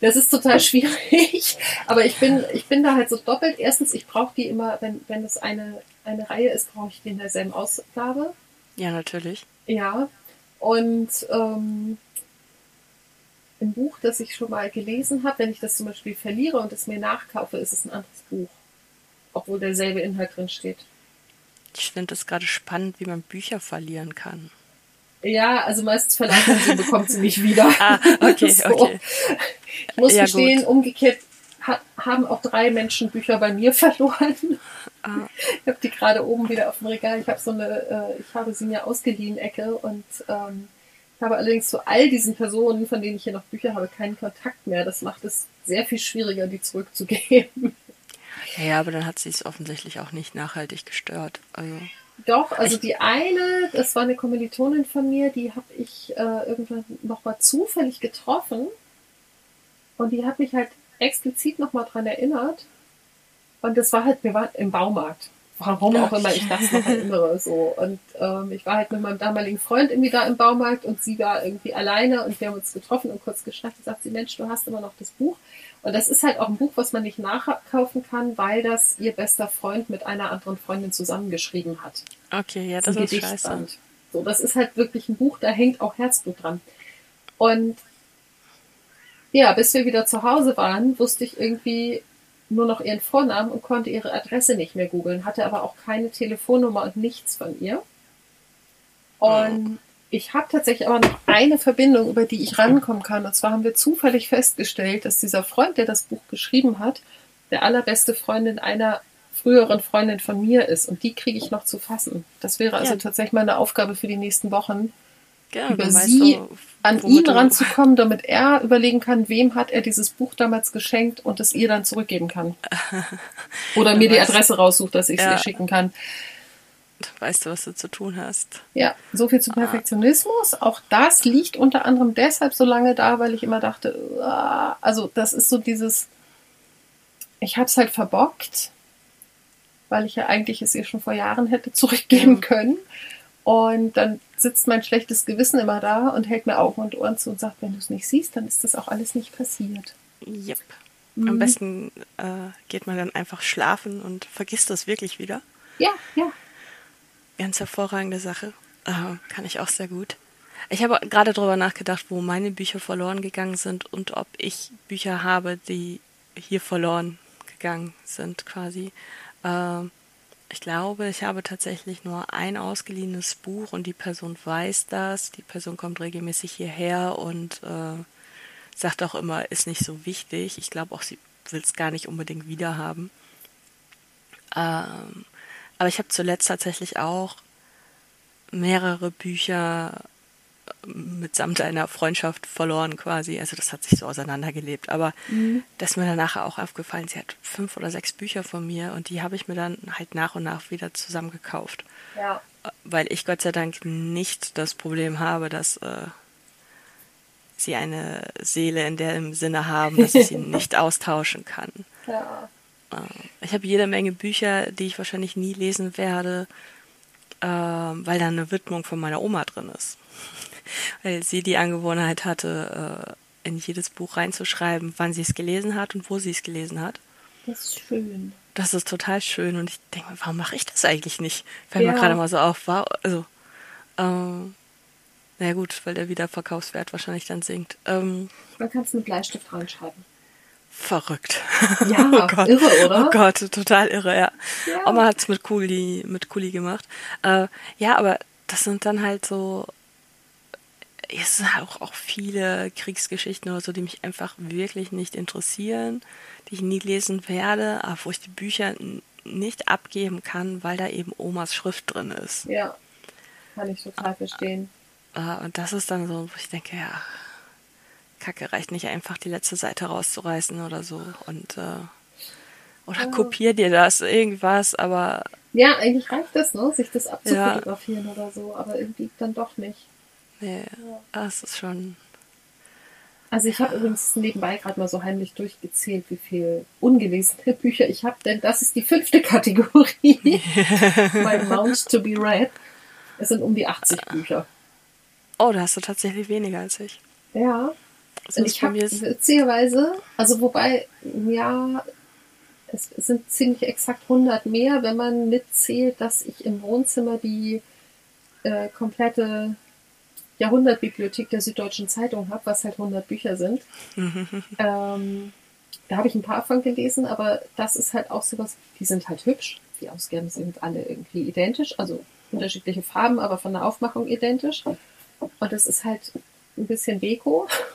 das ist total schwierig. Aber ich bin, ich bin da halt so doppelt. Erstens, ich brauche die immer, wenn, wenn das eine, eine Reihe ist, brauche ich die in derselben Ausgabe. Ja, natürlich. Ja. Und ähm, ein Buch, das ich schon mal gelesen habe, wenn ich das zum Beispiel verliere und es mir nachkaufe, ist es ein anderes Buch. Obwohl derselbe Inhalt drin steht. Ich finde es gerade spannend, wie man Bücher verlieren kann. Ja, also meistens verleiht man sie, bekommt sie nicht wieder. Ah, okay, so. okay. Ich muss ja, gestehen, gut. umgekehrt ha haben auch drei Menschen Bücher bei mir verloren. Ah. Ich habe die gerade oben wieder auf dem Regal. Ich habe so eine, äh, ich habe sie mir ausgeliehen Ecke und ähm, ich habe allerdings zu all diesen Personen, von denen ich hier noch Bücher habe, keinen Kontakt mehr. Das macht es sehr viel schwieriger, die zurückzugeben. Ja, aber dann hat sie es offensichtlich auch nicht nachhaltig gestört. Also Doch, also die eine, das war eine Kommilitonin von mir, die habe ich äh, irgendwann nochmal zufällig getroffen. Und die hat mich halt explizit nochmal dran erinnert, Und das war halt, wir waren im Baumarkt. Warum auch immer ich das noch erinnere, so. Und ähm, ich war halt mit meinem damaligen Freund irgendwie da im Baumarkt und sie war irgendwie alleine und wir haben uns getroffen und kurz geschnackt und sagt sie, Mensch, du hast immer noch das Buch. Und das ist halt auch ein Buch, was man nicht nachkaufen kann, weil das ihr bester Freund mit einer anderen Freundin zusammengeschrieben hat. Okay, ja, das ist scheiße. So, das ist halt wirklich ein Buch, da hängt auch Herzblut dran. Und ja, bis wir wieder zu Hause waren, wusste ich irgendwie nur noch ihren Vornamen und konnte ihre Adresse nicht mehr googeln, hatte aber auch keine Telefonnummer und nichts von ihr. Und ich habe tatsächlich aber noch eine Verbindung, über die ich rankommen kann. Und zwar haben wir zufällig festgestellt, dass dieser Freund, der das Buch geschrieben hat, der allerbeste Freundin einer früheren Freundin von mir ist. Und die kriege ich noch zu fassen. Das wäre also ja. tatsächlich meine Aufgabe für die nächsten Wochen, ja, über sie du, an ihn ranzukommen, damit er überlegen kann, wem hat er dieses Buch damals geschenkt und es ihr dann zurückgeben kann. Oder mir die Adresse raussucht, dass ich es ja. ihr schicken kann. Weißt du, was du zu tun hast. Ja, so viel zu ah. Perfektionismus. Ah. Auch das liegt unter anderem deshalb so lange da, weil ich immer dachte, also das ist so dieses, ich habe es halt verbockt, weil ich ja eigentlich es ihr schon vor Jahren hätte zurückgeben können. Und dann sitzt mein schlechtes Gewissen immer da und hält mir Augen und Ohren zu und sagt, wenn du es nicht siehst, dann ist das auch alles nicht passiert. Yep. Mhm. Am besten äh, geht man dann einfach schlafen und vergisst das wirklich wieder. Ja, ja. Ganz hervorragende Sache. Äh, kann ich auch sehr gut. Ich habe gerade darüber nachgedacht, wo meine Bücher verloren gegangen sind und ob ich Bücher habe, die hier verloren gegangen sind, quasi. Äh, ich glaube, ich habe tatsächlich nur ein ausgeliehenes Buch und die Person weiß das. Die Person kommt regelmäßig hierher und äh, sagt auch immer, ist nicht so wichtig. Ich glaube auch, sie will es gar nicht unbedingt wiederhaben. Ähm, aber ich habe zuletzt tatsächlich auch mehrere Bücher mitsamt einer Freundschaft verloren quasi. Also das hat sich so auseinandergelebt. Aber mhm. das ist mir dann nachher auch aufgefallen. Sie hat fünf oder sechs Bücher von mir und die habe ich mir dann halt nach und nach wieder zusammengekauft. Ja. Weil ich Gott sei Dank nicht das Problem habe, dass äh, sie eine Seele in dem Sinne haben, dass ich sie nicht austauschen kann. Ja. Äh, ich habe jede Menge Bücher, die ich wahrscheinlich nie lesen werde, äh, weil da eine Widmung von meiner Oma drin ist weil sie die Angewohnheit hatte, äh, in jedes Buch reinzuschreiben, wann sie es gelesen hat und wo sie es gelesen hat. Das ist schön. Das ist total schön und ich denke mir, warum mache ich das eigentlich nicht? Fällt ja. mir gerade mal so auf, war, also, ähm, naja gut, weil der Wiederverkaufswert wahrscheinlich dann sinkt. Ähm, Man kann es mit Bleistift reinschreiben. Verrückt. Ja, oh Gott. irre, oder? Oh Gott, total irre, ja. ja. Oma hat es mit Kuli, mit Kuli gemacht. Äh, ja, aber das sind dann halt so es sind auch, auch viele Kriegsgeschichten oder so, die mich einfach wirklich nicht interessieren, die ich nie lesen werde, aber wo ich die Bücher nicht abgeben kann, weil da eben Omas Schrift drin ist. Ja, kann ich total verstehen. Ah, und das ist dann so, wo ich denke, ja, Kacke, reicht nicht einfach die letzte Seite rauszureißen oder so und äh, oder ja. kopier dir das, irgendwas, aber. Ja, eigentlich reicht das, ne? Sich das abzufotografieren ja. oder so, aber irgendwie dann doch nicht. Nee, das ist schon. Also ich habe übrigens nebenbei gerade mal so heimlich durchgezählt, wie viel ungelesene Bücher ich habe, denn das ist die fünfte Kategorie. mein Mount to be read. Es sind um die 80 Bücher. Oh, da hast du tatsächlich weniger als ich. Ja. Also ich habe witzigerweise, also wobei, ja, es sind ziemlich exakt 100 mehr, wenn man mitzählt, dass ich im Wohnzimmer die äh, komplette Jahrhundertbibliothek der Süddeutschen Zeitung habe, was halt 100 Bücher sind. ähm, da habe ich ein paar von gelesen, aber das ist halt auch sowas, die sind halt hübsch. Die Ausgaben sind alle irgendwie identisch, also unterschiedliche Farben, aber von der Aufmachung identisch. Und das ist halt ein bisschen Deko.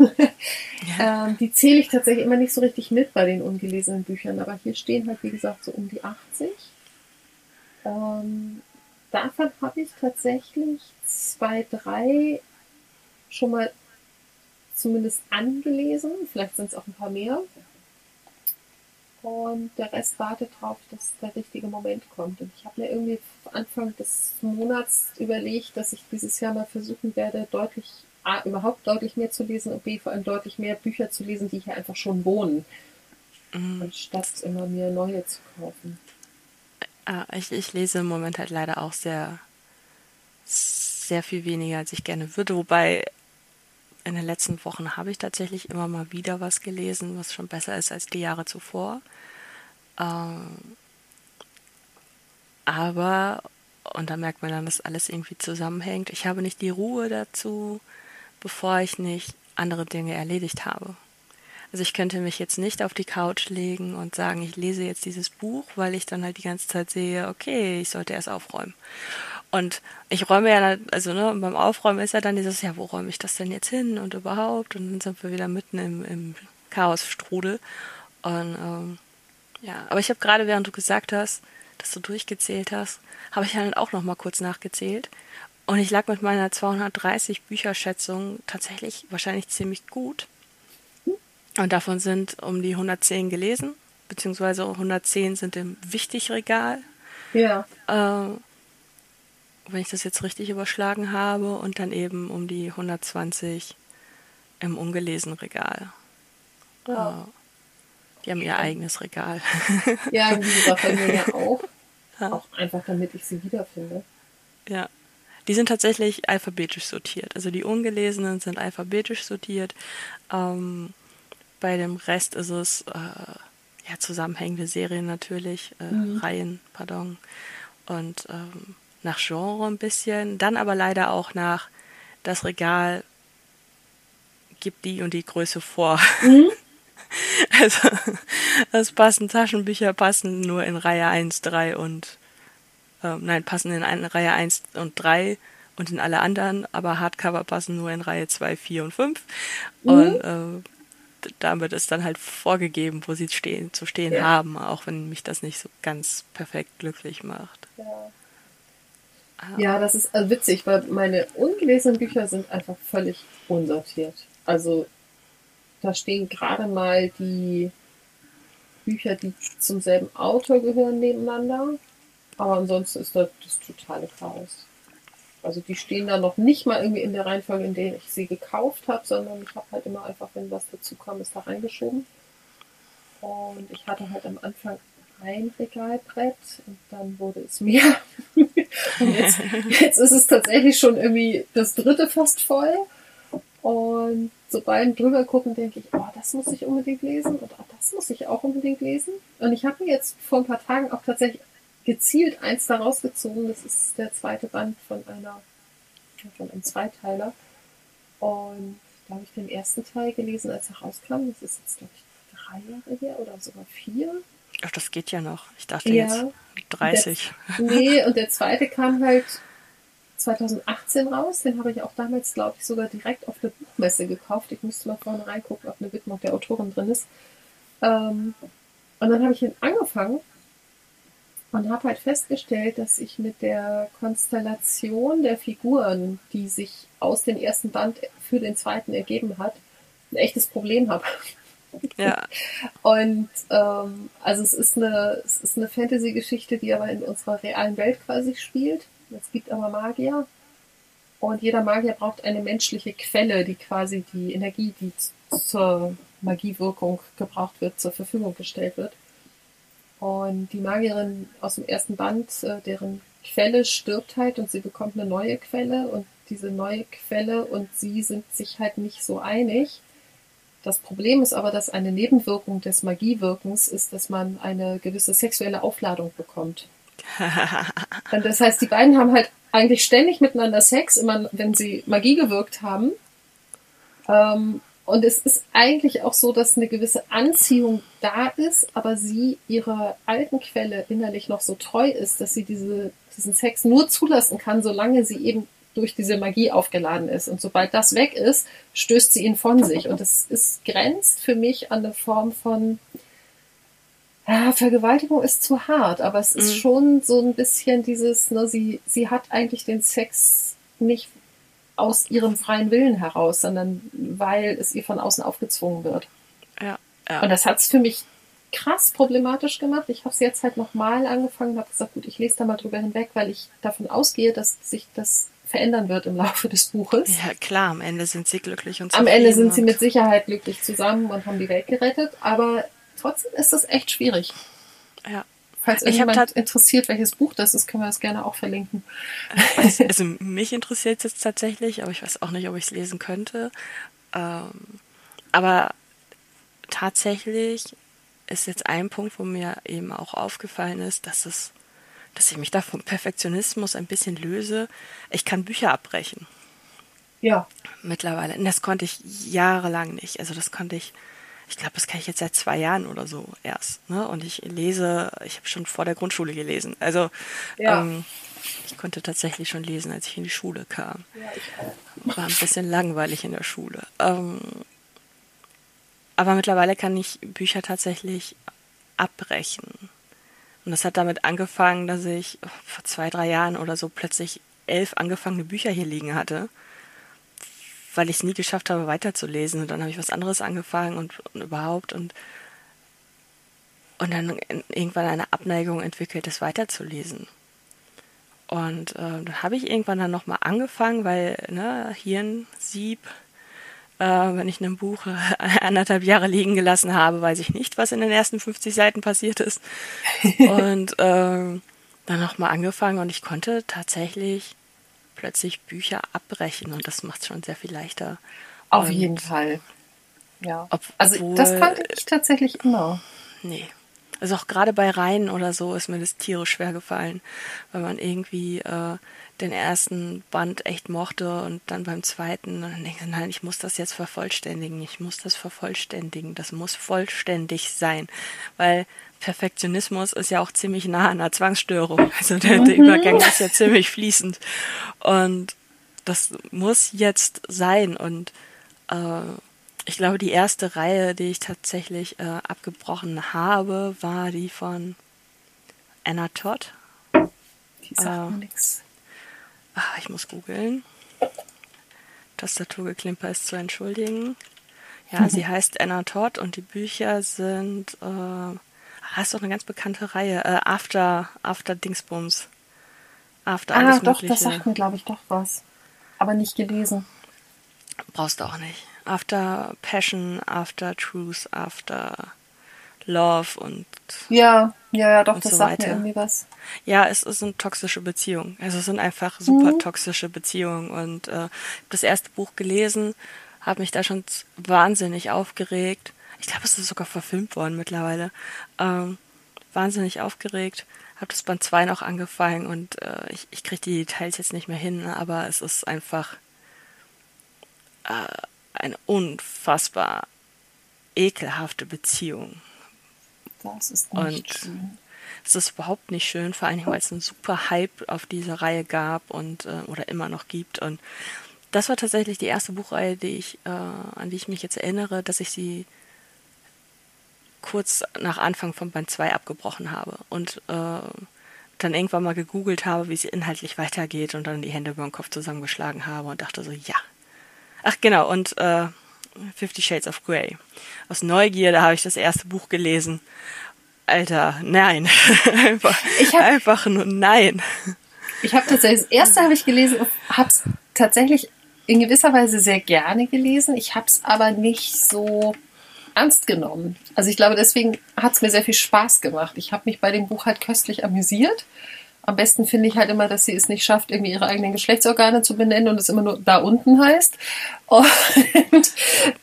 ja. ähm, die zähle ich tatsächlich immer nicht so richtig mit bei den ungelesenen Büchern, aber hier stehen halt, wie gesagt, so um die 80. Ähm, davon habe ich tatsächlich zwei, drei schon mal zumindest angelesen. Vielleicht sind es auch ein paar mehr. Und der Rest wartet darauf, dass der richtige Moment kommt. Und ich habe mir irgendwie Anfang des Monats überlegt, dass ich dieses Jahr mal versuchen werde, deutlich, A, überhaupt deutlich mehr zu lesen und B, vor allem deutlich mehr Bücher zu lesen, die hier einfach schon wohnen. mhm. anstatt immer mir neue zu kaufen. Ah, ich, ich lese im Moment halt leider auch sehr, sehr viel weniger, als ich gerne würde. Wobei in den letzten Wochen habe ich tatsächlich immer mal wieder was gelesen, was schon besser ist als die Jahre zuvor. Ähm, aber, und da merkt man dann, dass alles irgendwie zusammenhängt, ich habe nicht die Ruhe dazu, bevor ich nicht andere Dinge erledigt habe. Also ich könnte mich jetzt nicht auf die Couch legen und sagen, ich lese jetzt dieses Buch, weil ich dann halt die ganze Zeit sehe, okay, ich sollte erst aufräumen. Und ich räume ja, also ne, beim Aufräumen ist ja dann dieses, ja, wo räume ich das denn jetzt hin und überhaupt? Und dann sind wir wieder mitten im, im Chaosstrudel. Und ähm, ja, aber ich habe gerade, während du gesagt hast, dass du durchgezählt hast, habe ich dann auch noch mal kurz nachgezählt. Und ich lag mit meiner 230 Bücherschätzung tatsächlich wahrscheinlich ziemlich gut. Und davon sind um die 110 gelesen, beziehungsweise 110 sind im Wichtigregal. Ja. Äh, wenn ich das jetzt richtig überschlagen habe, und dann eben um die 120 im ungelesenen Regal. Ja. Äh, die haben ihr eigenes Regal. Ja, wie gesagt, bei mir ja auch. Ja. Auch einfach, damit ich sie wiederfinde. Ja. Die sind tatsächlich alphabetisch sortiert. Also die ungelesenen sind alphabetisch sortiert. Ähm, bei dem Rest ist es äh, ja zusammenhängende Serien natürlich, äh, mhm. Reihen, pardon. Und ähm, nach Genre ein bisschen. Dann aber leider auch nach das Regal gibt die und die Größe vor. Mhm. Also, das passen Taschenbücher passen nur in Reihe 1, 3 und äh, nein, passen in eine Reihe 1 und 3 und in alle anderen, aber Hardcover passen nur in Reihe 2, 4 und 5. Mhm. Und äh, damit ist dann halt vorgegeben, wo sie stehen, zu stehen ja. haben, auch wenn mich das nicht so ganz perfekt glücklich macht. Ja. Ah. Ja, das ist also witzig, weil meine ungelesenen Bücher sind einfach völlig unsortiert. Also da stehen gerade mal die Bücher, die zum selben Autor gehören, nebeneinander. Aber ansonsten ist das das totale Chaos. Also die stehen da noch nicht mal irgendwie in der Reihenfolge, in der ich sie gekauft habe, sondern ich habe halt immer einfach, wenn was dazu kam, ist da reingeschoben. Und ich hatte halt am Anfang ein Regalbrett und dann wurde es mehr. und jetzt, jetzt ist es tatsächlich schon irgendwie das dritte fast voll. Und so beim drüber gucken denke ich, oh, das muss ich unbedingt lesen und oh, das muss ich auch unbedingt lesen. Und ich habe mir jetzt vor ein paar Tagen auch tatsächlich gezielt eins da rausgezogen. Das ist der zweite Band von einer, von einem Zweiteiler. Und da habe ich den ersten Teil gelesen, als er rauskam. Das ist jetzt, glaube ich, drei Jahre her oder sogar vier. Ach, das geht ja noch. Ich dachte ja, jetzt 30. Der, nee, und der zweite kam halt 2018 raus. Den habe ich auch damals, glaube ich, sogar direkt auf der Buchmesse gekauft. Ich müsste mal vorne reingucken, ob eine Widmung der Autorin drin ist. Ähm, und dann habe ich ihn angefangen und habe halt festgestellt, dass ich mit der Konstellation der Figuren, die sich aus dem ersten Band für den zweiten ergeben hat, ein echtes Problem habe. Ja. Und ähm, also es ist eine, es ist eine Fantasy-Geschichte, die aber in unserer realen Welt quasi spielt. Es gibt aber Magier. Und jeder Magier braucht eine menschliche Quelle, die quasi die Energie, die zur Magiewirkung gebraucht wird, zur Verfügung gestellt wird. Und die Magierin aus dem ersten Band, äh, deren Quelle stirbt halt und sie bekommt eine neue Quelle und diese neue Quelle und sie sind sich halt nicht so einig. Das Problem ist aber, dass eine Nebenwirkung des Magiewirkens ist, dass man eine gewisse sexuelle Aufladung bekommt. Und das heißt, die beiden haben halt eigentlich ständig miteinander Sex, immer wenn sie Magie gewirkt haben. Ähm, und es ist eigentlich auch so, dass eine gewisse Anziehung da ist, aber sie ihrer alten Quelle innerlich noch so treu ist, dass sie diese, diesen Sex nur zulassen kann, solange sie eben durch diese Magie aufgeladen ist. Und sobald das weg ist, stößt sie ihn von sich. Und das ist, grenzt für mich an eine Form von ja, Vergewaltigung ist zu hart, aber es ist mhm. schon so ein bisschen dieses, ne, sie, sie hat eigentlich den Sex nicht aus ihrem freien Willen heraus, sondern weil es ihr von außen aufgezwungen wird. Ja. ja. Und das hat es für mich krass problematisch gemacht. Ich habe es jetzt halt nochmal angefangen und habe gesagt, gut, ich lese da mal drüber hinweg, weil ich davon ausgehe, dass sich das verändern wird im Laufe des Buches. Ja, klar, am Ende sind sie glücklich und. Am Ende sind sie mit Sicherheit glücklich zusammen und haben die Welt gerettet, aber trotzdem ist das echt schwierig. Ja. Falls jemand interessiert, welches Buch das ist, können wir das gerne auch verlinken. Also mich interessiert es jetzt tatsächlich, aber ich weiß auch nicht, ob ich es lesen könnte. Ähm, aber tatsächlich ist jetzt ein Punkt, wo mir eben auch aufgefallen ist, dass es, dass ich mich da vom Perfektionismus ein bisschen löse. Ich kann Bücher abbrechen. Ja. Mittlerweile. Und das konnte ich jahrelang nicht. Also das konnte ich, ich glaube, das kann ich jetzt seit zwei Jahren oder so erst. Ne? Und ich lese, ich habe schon vor der Grundschule gelesen. Also ja. ähm, ich konnte tatsächlich schon lesen, als ich in die Schule kam. Ja, ich auch. War ein bisschen langweilig in der Schule. Ähm, aber mittlerweile kann ich Bücher tatsächlich abbrechen. Und das hat damit angefangen, dass ich vor zwei, drei Jahren oder so plötzlich elf angefangene Bücher hier liegen hatte, weil ich es nie geschafft habe, weiterzulesen. Und dann habe ich was anderes angefangen und, und überhaupt und und dann irgendwann eine Abneigung entwickelt, es weiterzulesen. Und äh, dann habe ich irgendwann dann nochmal angefangen, weil ne, Hirnsieb, äh, wenn ich ein Buch äh, anderthalb Jahre liegen gelassen habe, weiß ich nicht, was in den ersten 50 Seiten passiert ist. und äh, dann nochmal angefangen und ich konnte tatsächlich plötzlich Bücher abbrechen und das macht es schon sehr viel leichter. Auf und jeden Fall. Ja. Obwohl, also das konnte ich tatsächlich immer. Nee. Also auch gerade bei Reihen oder so ist mir das tierisch schwer gefallen, weil man irgendwie äh, den ersten Band echt mochte und dann beim zweiten und dann denke ich, nein, ich muss das jetzt vervollständigen, ich muss das vervollständigen, das muss vollständig sein, weil Perfektionismus ist ja auch ziemlich nah an einer Zwangsstörung. Also der, der mhm. Übergang ist ja ziemlich fließend und das muss jetzt sein und äh, ich glaube, die erste Reihe, die ich tatsächlich äh, abgebrochen habe, war die von Anna Todd. Die sagt äh, nichts. Ich muss googeln. Tastaturgeklimper ist zu entschuldigen. Ja, mhm. sie heißt Anna Todd und die Bücher sind, äh, ah, ist doch eine ganz bekannte Reihe, äh, After, After Dingsbums. After ah, alles doch, Mögliche. das sagt mir, glaube ich, doch was. Aber nicht gelesen. Brauchst du auch nicht. After Passion, After Truth, After Love und ja, ja, ja, doch, das so sagt mir irgendwie was. Ja, es, es sind toxische Beziehungen. Also es sind einfach super mhm. toxische Beziehungen und äh, das erste Buch gelesen, habe mich da schon wahnsinnig aufgeregt. Ich glaube, es ist sogar verfilmt worden mittlerweile. Ähm, wahnsinnig aufgeregt. Habe das Band 2 noch angefangen und äh, ich, ich kriege die Details jetzt nicht mehr hin, aber es ist einfach äh, eine unfassbar ekelhafte Beziehung. Das ist nicht und schön. Es ist überhaupt nicht schön, vor allen Dingen, weil es einen super Hype auf diese Reihe gab und äh, oder immer noch gibt. Und das war tatsächlich die erste Buchreihe, die ich, äh, an die ich mich jetzt erinnere, dass ich sie kurz nach Anfang von Band 2 abgebrochen habe und äh, dann irgendwann mal gegoogelt habe, wie es inhaltlich weitergeht und dann die Hände über den Kopf zusammengeschlagen habe und dachte so, ja, Ach genau, und äh, Fifty Shades of Grey. Aus Neugierde habe ich das erste Buch gelesen. Alter, nein. einfach, hab, einfach nur nein. Ich habe tatsächlich, das erste habe ich gelesen und habe es tatsächlich in gewisser Weise sehr gerne gelesen. Ich habe es aber nicht so ernst genommen. Also ich glaube, deswegen hat es mir sehr viel Spaß gemacht. Ich habe mich bei dem Buch halt köstlich amüsiert am besten finde ich halt immer, dass sie es nicht schafft, irgendwie ihre eigenen Geschlechtsorgane zu benennen und es immer nur da unten heißt. Und, ähm,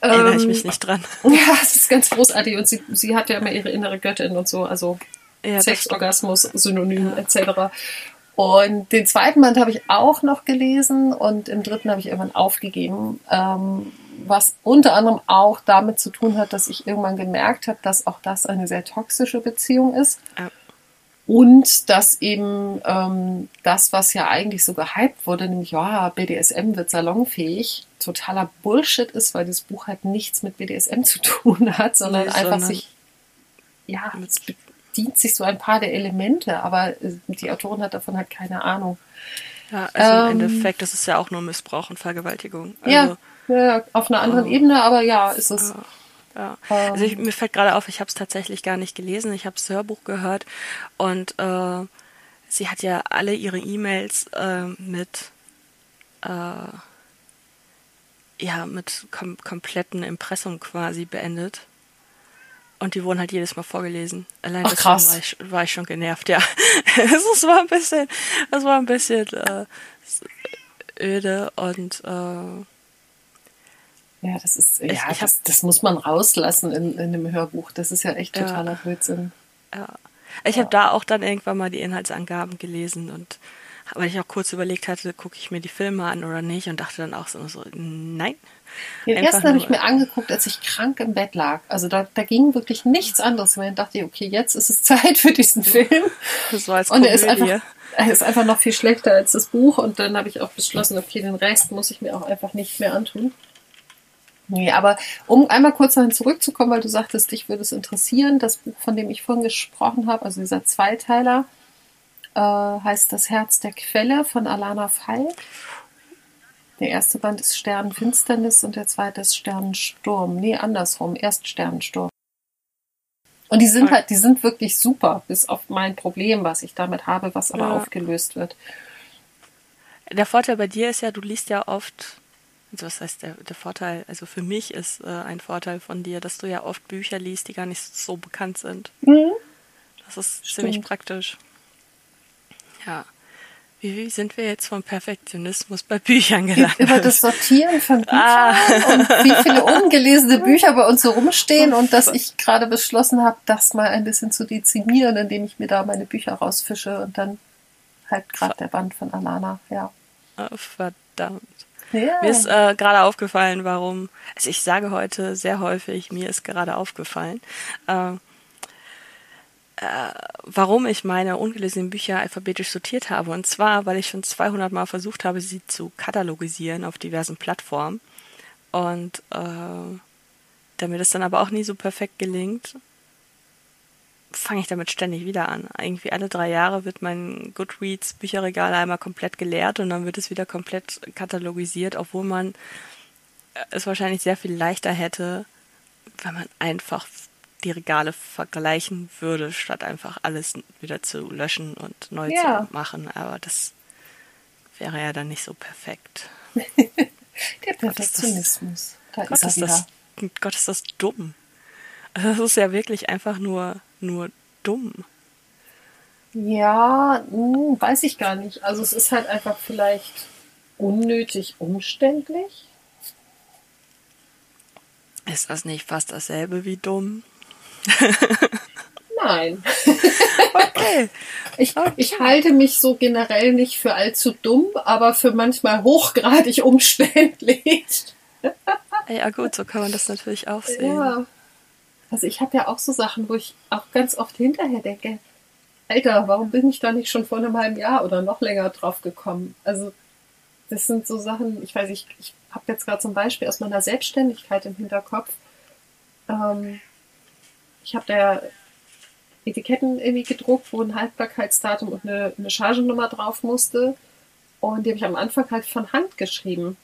Erinnere ich mich nicht dran. Ja, es ist ganz großartig und sie, sie hat ja immer ihre innere Göttin und so, also ja, Sexorgasmus, Synonym ja. etc. Und den zweiten Band habe ich auch noch gelesen und im dritten habe ich irgendwann aufgegeben, ähm, was unter anderem auch damit zu tun hat, dass ich irgendwann gemerkt habe, dass auch das eine sehr toxische Beziehung ist. Ja. Und dass eben ähm, das, was ja eigentlich so gehypt wurde, nämlich, ja, BDSM wird salonfähig, totaler Bullshit ist, weil das Buch halt nichts mit BDSM zu tun hat, sondern nee, einfach sich, ja, es bedient sich so ein paar der Elemente, aber äh, die Autorin hat davon halt keine Ahnung. Ja, also ähm, im Endeffekt, das ist ja auch nur Missbrauch und Vergewaltigung. Also, ja, ja, auf einer anderen äh, Ebene, aber ja, ist es. Ja. Ja. Ähm. Also ich, mir fällt gerade auf, ich habe es tatsächlich gar nicht gelesen. Ich habe das Hörbuch gehört und äh, sie hat ja alle ihre E-Mails äh, mit äh, ja mit kom kompletten Impressum quasi beendet. Und die wurden halt jedes Mal vorgelesen. Allein Ach, krass. War ich, war ich schon genervt, ja. es war ein bisschen, es war ein bisschen äh, öde und äh, ja, das ist, ich, ja, ich das, das, muss man rauslassen in, in dem Hörbuch. Das ist ja echt totaler ja, Blödsinn. Ja. Ich ja. habe da auch dann irgendwann mal die Inhaltsangaben gelesen und weil ich auch kurz überlegt hatte, gucke ich mir die Filme an oder nicht und dachte dann auch so, so nein. Den ersten habe ich mir angeguckt, als ich krank im Bett lag. Also da, da ging wirklich nichts anderes mehr. Und dachte ich, okay, jetzt ist es Zeit für diesen Film. Das war als Und er ist einfach, er ist einfach noch viel schlechter als das Buch. Und dann habe ich auch beschlossen, okay, den Rest muss ich mir auch einfach nicht mehr antun. Nee, aber um einmal kurz dahin zurückzukommen, weil du sagtest, dich würde es interessieren, das Buch, von dem ich vorhin gesprochen habe, also dieser Zweiteiler, äh, heißt Das Herz der Quelle von Alana Falk. Der erste Band ist Sternenfinsternis und der zweite ist Sternensturm. Nee, andersrum, erst Sternensturm. Und die sind halt, die sind wirklich super, bis auf mein Problem, was ich damit habe, was aber ja. aufgelöst wird. Der Vorteil bei dir ist ja, du liest ja oft also was heißt der, der Vorteil, also für mich ist äh, ein Vorteil von dir, dass du ja oft Bücher liest, die gar nicht so bekannt sind. Mhm. Das ist Stimmt. ziemlich praktisch. Ja. Wie, wie, sind wir jetzt vom Perfektionismus bei Büchern gelandet? Über das Sortieren von Büchern ah. und wie viele ungelesene Bücher bei uns so rumstehen und dass ich gerade beschlossen habe, das mal ein bisschen zu dezimieren, indem ich mir da meine Bücher rausfische und dann halt gerade der Band von Alana, ja. Oh, verdammt. Ja. Mir ist äh, gerade aufgefallen, warum, also ich sage heute sehr häufig, mir ist gerade aufgefallen, äh, äh, warum ich meine ungelesenen Bücher alphabetisch sortiert habe. Und zwar, weil ich schon 200 Mal versucht habe, sie zu katalogisieren auf diversen Plattformen. Und äh, damit es dann aber auch nie so perfekt gelingt, fange ich damit ständig wieder an. Irgendwie alle drei Jahre wird mein Goodreads Bücherregal einmal komplett geleert und dann wird es wieder komplett katalogisiert, obwohl man es wahrscheinlich sehr viel leichter hätte, wenn man einfach die Regale vergleichen würde, statt einfach alles wieder zu löschen und neu ja. zu machen. Aber das wäre ja dann nicht so perfekt. Der Perfektionismus. Gott ist, das, Gott, ist das, Gott ist das dumm. Das ist ja wirklich einfach nur nur dumm. Ja, hm, weiß ich gar nicht. Also es ist halt einfach vielleicht unnötig umständlich. Ist das nicht fast dasselbe wie dumm? Nein. okay. Ich, okay. ich halte mich so generell nicht für allzu dumm, aber für manchmal hochgradig umständlich. ja gut, so kann man das natürlich auch sehen. Ja. Also ich habe ja auch so Sachen, wo ich auch ganz oft hinterher denke, Alter, warum bin ich da nicht schon vor einem halben Jahr oder noch länger drauf gekommen? Also das sind so Sachen, ich weiß, ich, ich habe jetzt gerade zum Beispiel aus meiner Selbstständigkeit im Hinterkopf. Ähm, ich habe da Etiketten irgendwie gedruckt, wo ein Haltbarkeitsdatum und eine, eine Chargennummer drauf musste. Und die habe ich am Anfang halt von Hand geschrieben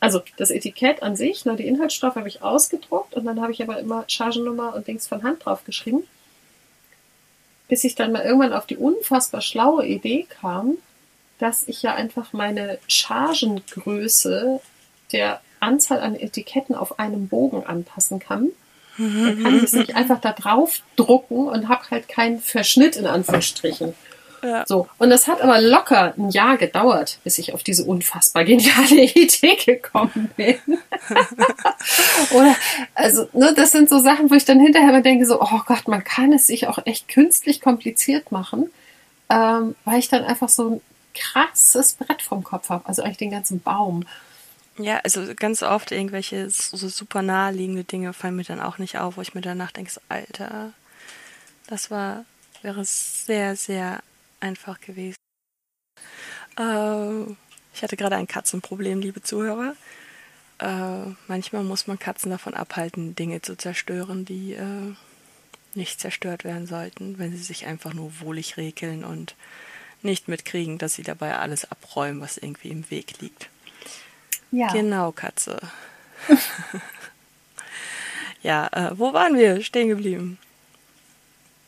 also das Etikett an sich, nur die Inhaltsstoffe habe ich ausgedruckt und dann habe ich aber immer Chargennummer und Dings von Hand drauf geschrieben. Bis ich dann mal irgendwann auf die unfassbar schlaue Idee kam, dass ich ja einfach meine Chargengröße der Anzahl an Etiketten auf einem Bogen anpassen kann. Dann kann ich es nicht einfach da drauf drucken und habe halt keinen Verschnitt in Anführungsstrichen. Ja. So. Und das hat aber locker ein Jahr gedauert, bis ich auf diese unfassbar geniale Idee gekommen bin. Oder, also, ne, das sind so Sachen, wo ich dann hinterher mal denke, so, oh Gott, man kann es sich auch echt künstlich kompliziert machen, ähm, weil ich dann einfach so ein krasses Brett vom Kopf habe, also eigentlich den ganzen Baum. Ja, also ganz oft irgendwelche so super naheliegende Dinge fallen mir dann auch nicht auf, wo ich mir danach denke, Alter, das war, wäre sehr, sehr einfach gewesen. Äh, ich hatte gerade ein Katzenproblem, liebe Zuhörer. Äh, manchmal muss man Katzen davon abhalten, Dinge zu zerstören, die äh, nicht zerstört werden sollten, wenn sie sich einfach nur wohlig regeln und nicht mitkriegen, dass sie dabei alles abräumen, was irgendwie im Weg liegt. Ja. Genau, Katze. ja, äh, wo waren wir stehen geblieben?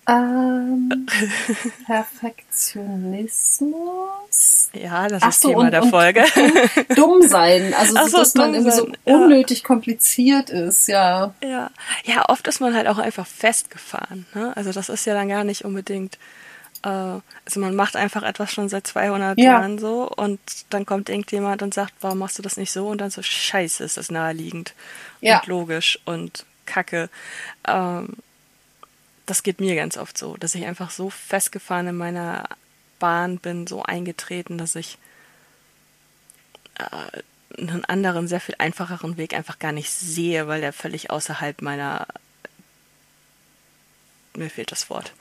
Ähm, Perfektionismus. Ja, das Ach ist so, Thema und, der Folge. Und dumm sein. Also, so, dass man irgendwie so unnötig ja. kompliziert ist, ja. Ja. Ja, oft ist man halt auch einfach festgefahren. Ne? Also, das ist ja dann gar nicht unbedingt, äh, also man macht einfach etwas schon seit 200 ja. Jahren so und dann kommt irgendjemand und sagt, warum machst du das nicht so? Und dann so, scheiße, ist das naheliegend ja. und logisch und kacke. Ähm, das geht mir ganz oft so, dass ich einfach so festgefahren in meiner Bahn bin, so eingetreten, dass ich äh, einen anderen, sehr viel einfacheren Weg einfach gar nicht sehe, weil der völlig außerhalb meiner mir fehlt das Wort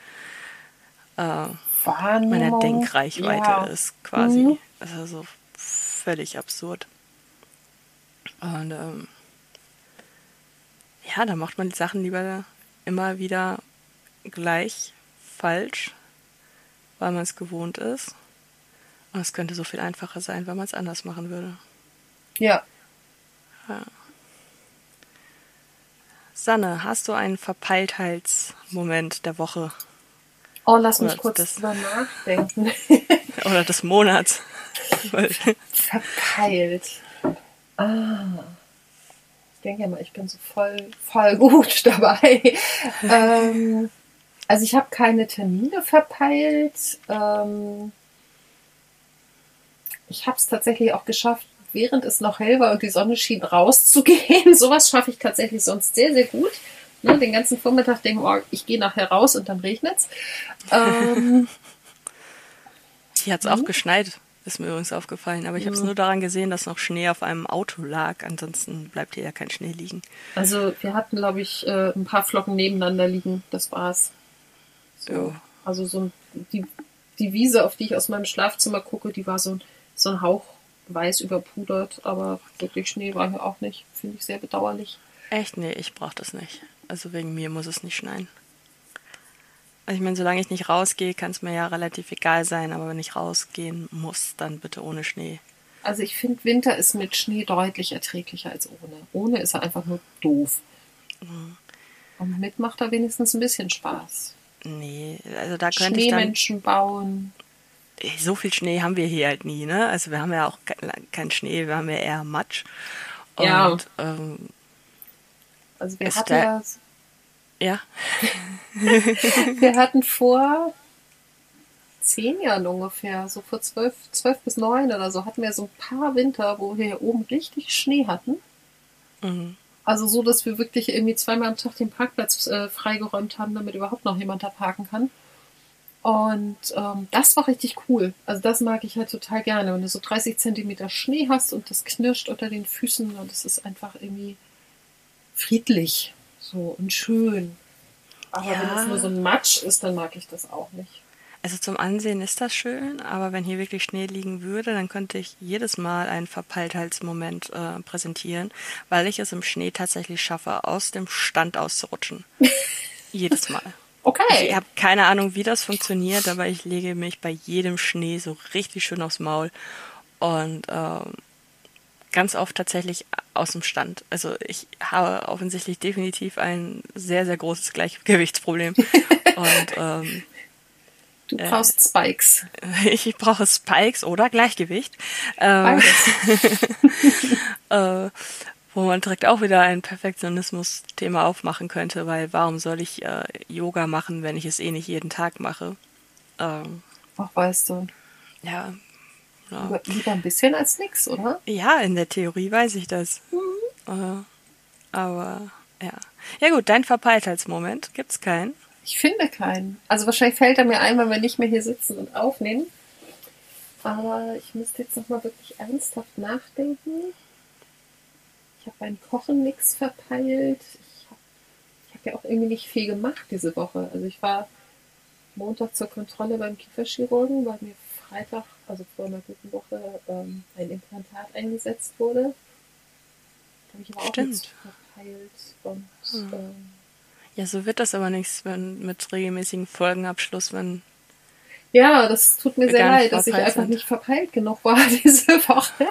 äh, meiner Denkreichweite ja. ist quasi. Mhm. Also so völlig absurd. Und ähm, ja, da macht man die Sachen lieber immer wieder gleich falsch, weil man es gewohnt ist. Und es könnte so viel einfacher sein, wenn man es anders machen würde. Ja. ja. Sanne, hast du einen Verpeiltheitsmoment der Woche? Oh, lass mich kurz des, drüber nachdenken. oder des Monats. Verpeilt. Ah. Ich denke ja mal, ich bin so voll, voll gut dabei. ähm, also ich habe keine Termine verpeilt. Ähm, ich habe es tatsächlich auch geschafft, während es noch hell war und die Sonne schien, rauszugehen. Sowas schaffe ich tatsächlich sonst sehr, sehr gut. Ne, den ganzen Vormittag denken, oh, ich gehe nachher raus und dann regnet's. Ähm, Hier hat es auch mhm. geschneit, ist mir übrigens aufgefallen. Aber ich habe es mhm. nur daran gesehen, dass noch Schnee auf einem Auto lag. Ansonsten bleibt hier ja kein Schnee liegen. Also wir hatten, glaube ich, äh, ein paar Flocken nebeneinander liegen. Das war's. So. Also so die, die Wiese, auf die ich aus meinem Schlafzimmer gucke, die war so, so ein Hauch weiß überpudert, aber wirklich Schnee war hier auch nicht. Finde ich sehr bedauerlich. Echt? Nee, ich brauche das nicht. Also wegen mir muss es nicht schneien. Also ich meine, solange ich nicht rausgehe, kann es mir ja relativ egal sein, aber wenn ich rausgehen muss, dann bitte ohne Schnee. Also ich finde, Winter ist mit Schnee deutlich erträglicher als ohne. Ohne ist er einfach nur doof. Mhm. Und mit macht er wenigstens ein bisschen Spaß. Nee, also da könnte ich dann... Schneemenschen bauen. So viel Schnee haben wir hier halt nie, ne? Also wir haben ja auch keinen Schnee, wir haben ja eher Matsch. Und, ja. Ähm, also wir hatten ja. Ja. wir hatten vor zehn Jahren ungefähr, so vor zwölf, zwölf bis neun oder so, hatten wir so ein paar Winter, wo wir hier oben richtig Schnee hatten. Mhm. Also so, dass wir wirklich irgendwie zweimal am Tag den Parkplatz äh, freigeräumt haben, damit überhaupt noch jemand da parken kann. Und ähm, das war richtig cool. Also das mag ich halt total gerne, wenn du so 30 Zentimeter Schnee hast und das knirscht unter den Füßen und es ist einfach irgendwie friedlich so und schön. Aber ja. wenn es nur so ein Matsch ist, dann mag ich das auch nicht. Also zum Ansehen ist das schön, aber wenn hier wirklich Schnee liegen würde, dann könnte ich jedes Mal einen Verpeiltheitsmoment äh, präsentieren, weil ich es im Schnee tatsächlich schaffe, aus dem Stand auszurutschen. jedes Mal. Okay. Also ich habe keine Ahnung, wie das funktioniert, aber ich lege mich bei jedem Schnee so richtig schön aufs Maul und ähm, ganz oft tatsächlich aus dem Stand. Also ich habe offensichtlich definitiv ein sehr, sehr großes Gleichgewichtsproblem. Und ähm, Du äh, brauchst äh, Spikes. Ich brauche Spikes oder Gleichgewicht. Ähm, äh, wo man direkt auch wieder ein Perfektionismus-Thema aufmachen könnte, weil warum soll ich äh, Yoga machen, wenn ich es eh nicht jeden Tag mache? Ähm, Ach, weißt du. Ja, ja. Lieber ein bisschen als nichts, oder? Ja, in der Theorie weiß ich das. Mhm. aber ja. Ja gut, dein Verpeiltheitsmoment gibt's keinen. Ich finde keinen. Also wahrscheinlich fällt er mir ein, wenn wir nicht mehr hier sitzen und aufnehmen. Aber ich müsste jetzt nochmal wirklich ernsthaft nachdenken. Ich habe beim Kochen nichts verpeilt. Ich habe hab ja auch irgendwie nicht viel gemacht diese Woche. Also ich war Montag zur Kontrolle beim Kieferchirurgen, weil mir Freitag, also vor einer guten Woche, ähm, ein Implantat eingesetzt wurde. Da habe ich aber auch Stimmt. nichts verpeilt. Und, hm. ähm, ja, so wird das aber nichts wenn, mit regelmäßigen Folgenabschluss, wenn. Ja, das tut mir sehr leid, dass ich einfach sind. nicht verpeilt genug war diese Woche.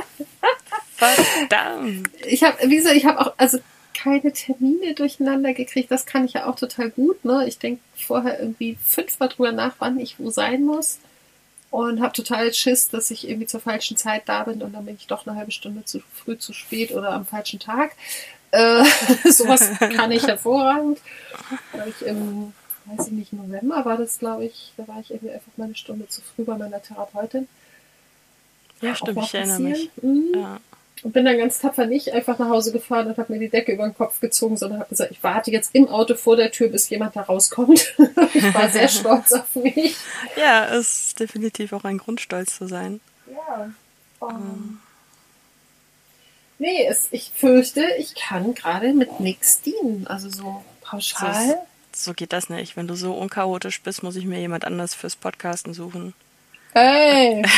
Verdammt. Ich habe, wie gesagt, ich habe auch, also keine Termine durcheinander gekriegt. Das kann ich ja auch total gut. Ne? Ich denke vorher irgendwie fünfmal drüber nach, wann ich wo sein muss. Und habe total Schiss, dass ich irgendwie zur falschen Zeit da bin und dann bin ich doch eine halbe Stunde zu früh, zu spät oder am falschen Tag. Äh, sowas kann ich hervorragend. Weil ich im, weiß ich nicht, November war das, glaube ich, da war ich irgendwie einfach mal eine Stunde zu früh bei meiner Therapeutin. Ja, stimmt, ich erinnere mich. Mhm. Ja. Und bin dann ganz tapfer nicht einfach nach Hause gefahren und habe mir die Decke über den Kopf gezogen, sondern habe gesagt, ich warte jetzt im Auto vor der Tür, bis jemand da rauskommt. ich war sehr stolz auf mich. Ja, es ist definitiv auch ein Grund, stolz zu sein. Ja. Um. Nee, es, ich fürchte, ich kann gerade mit nichts dienen. Also so pauschal. So, so geht das nicht. Wenn du so unchaotisch bist, muss ich mir jemand anders fürs Podcasten suchen. Hey!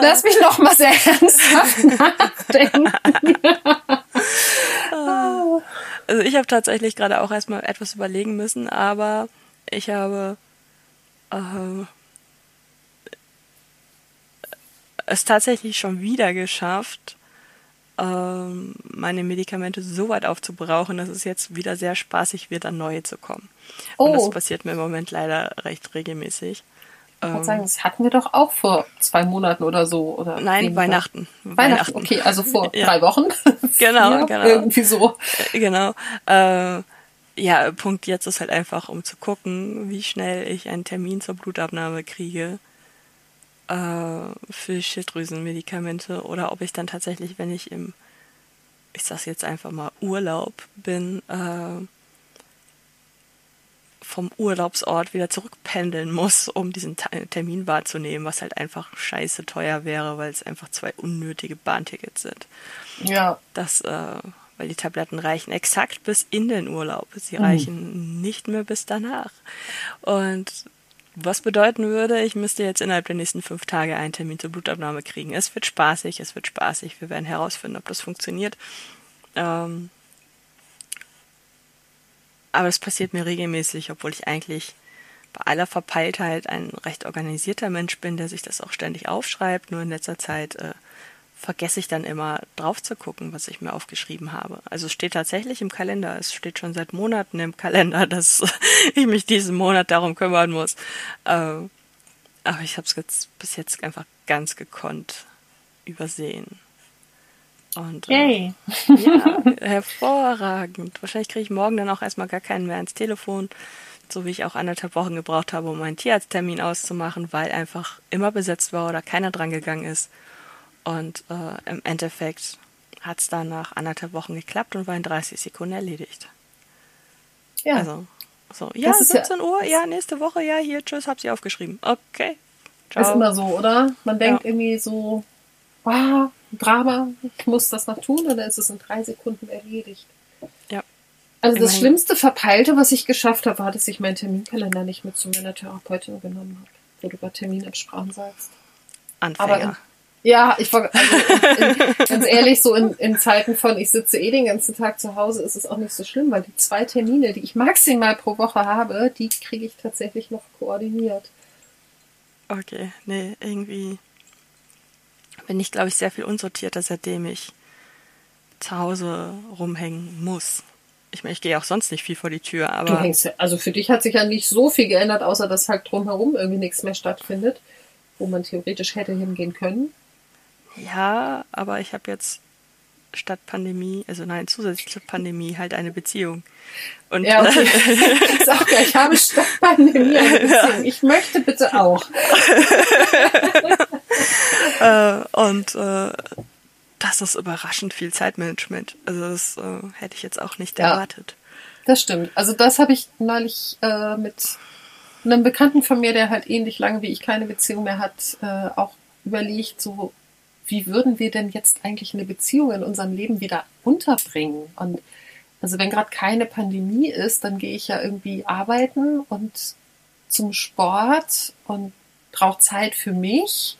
Lass mich noch mal sehr ernsthaft nachdenken. also ich habe tatsächlich gerade auch erstmal etwas überlegen müssen, aber ich habe äh, es tatsächlich schon wieder geschafft, ähm, meine Medikamente so weit aufzubrauchen, dass es jetzt wieder sehr spaßig wird, an neue zu kommen. Oh. Und das passiert mir im Moment leider recht regelmäßig. Ich würde sagen, das hatten wir doch auch vor zwei Monaten oder so. Oder Nein, Weihnachten. Weihnachten. okay, also vor ja. drei Wochen. Genau, ja, genau. Irgendwie so. Äh, genau. Äh, ja, Punkt jetzt ist halt einfach, um zu gucken, wie schnell ich einen Termin zur Blutabnahme kriege für Schilddrüsenmedikamente oder ob ich dann tatsächlich, wenn ich im, ich sag's jetzt einfach mal, Urlaub bin, äh, vom Urlaubsort wieder zurückpendeln muss, um diesen Termin wahrzunehmen, was halt einfach scheiße teuer wäre, weil es einfach zwei unnötige Bahntickets sind. Ja. Das, äh, weil die Tabletten reichen exakt bis in den Urlaub. Sie mhm. reichen nicht mehr bis danach. Und was bedeuten würde, ich müsste jetzt innerhalb der nächsten fünf Tage einen Termin zur Blutabnahme kriegen. Es wird spaßig, es wird spaßig. Wir werden herausfinden, ob das funktioniert. Ähm, aber es passiert mir regelmäßig, obwohl ich eigentlich bei aller Verpeiltheit ein recht organisierter Mensch bin, der sich das auch ständig aufschreibt. Nur in letzter Zeit äh, vergesse ich dann immer drauf zu gucken, was ich mir aufgeschrieben habe. Also es steht tatsächlich im Kalender. Es steht schon seit Monaten im Kalender, dass ich mich diesen Monat darum kümmern muss. Ähm, aber ich habe es jetzt bis jetzt einfach ganz gekonnt übersehen. Und äh, ja, hervorragend. Wahrscheinlich kriege ich morgen dann auch erstmal gar keinen mehr ans Telefon, so wie ich auch anderthalb Wochen gebraucht habe, um meinen Tierarzttermin auszumachen, weil einfach immer besetzt war oder keiner dran gegangen ist. Und äh, im Endeffekt hat es dann nach anderthalb Wochen geklappt und war in 30 Sekunden erledigt. Ja. Also, so, ja, 17 ja, Uhr, ja, nächste Woche, ja, hier, tschüss, hab sie aufgeschrieben. Okay. Ciao. Ist immer so, oder? Man denkt ja. irgendwie so, ah, Drama, ich muss das noch tun, und dann ist es in drei Sekunden erledigt. Ja. Also das schlimmste Verpeilte, was ich geschafft habe, war, dass ich meinen Terminkalender nicht mit zu meiner Therapeutin genommen habe, wo du über Terminabsprachen sagst. Anfänger. Aber ja, ich war, also in, ganz ehrlich, so in, in Zeiten von, ich sitze eh den ganzen Tag zu Hause, ist es auch nicht so schlimm, weil die zwei Termine, die ich maximal pro Woche habe, die kriege ich tatsächlich noch koordiniert. Okay, nee, irgendwie bin ich, glaube ich, sehr viel unsortierter, seitdem ich zu Hause rumhängen muss. Ich meine, ich gehe auch sonst nicht viel vor die Tür, aber. Du hängst, also für dich hat sich ja nicht so viel geändert, außer dass halt drumherum irgendwie nichts mehr stattfindet, wo man theoretisch hätte hingehen können. Ja, aber ich habe jetzt statt Pandemie, also nein, zusätzlich zur Pandemie halt eine Beziehung. Und ja, okay. ich sag ja, ich habe statt Pandemie eine Beziehung. Ich möchte bitte auch. äh, und äh, das ist überraschend viel Zeitmanagement. Also das äh, hätte ich jetzt auch nicht ja, erwartet. Das stimmt. Also das habe ich neulich äh, mit einem Bekannten von mir, der halt ähnlich lange wie ich keine Beziehung mehr hat, äh, auch überlegt, so wie würden wir denn jetzt eigentlich eine Beziehung in unserem Leben wieder unterbringen? Und also wenn gerade keine Pandemie ist, dann gehe ich ja irgendwie arbeiten und zum Sport und brauche Zeit für mich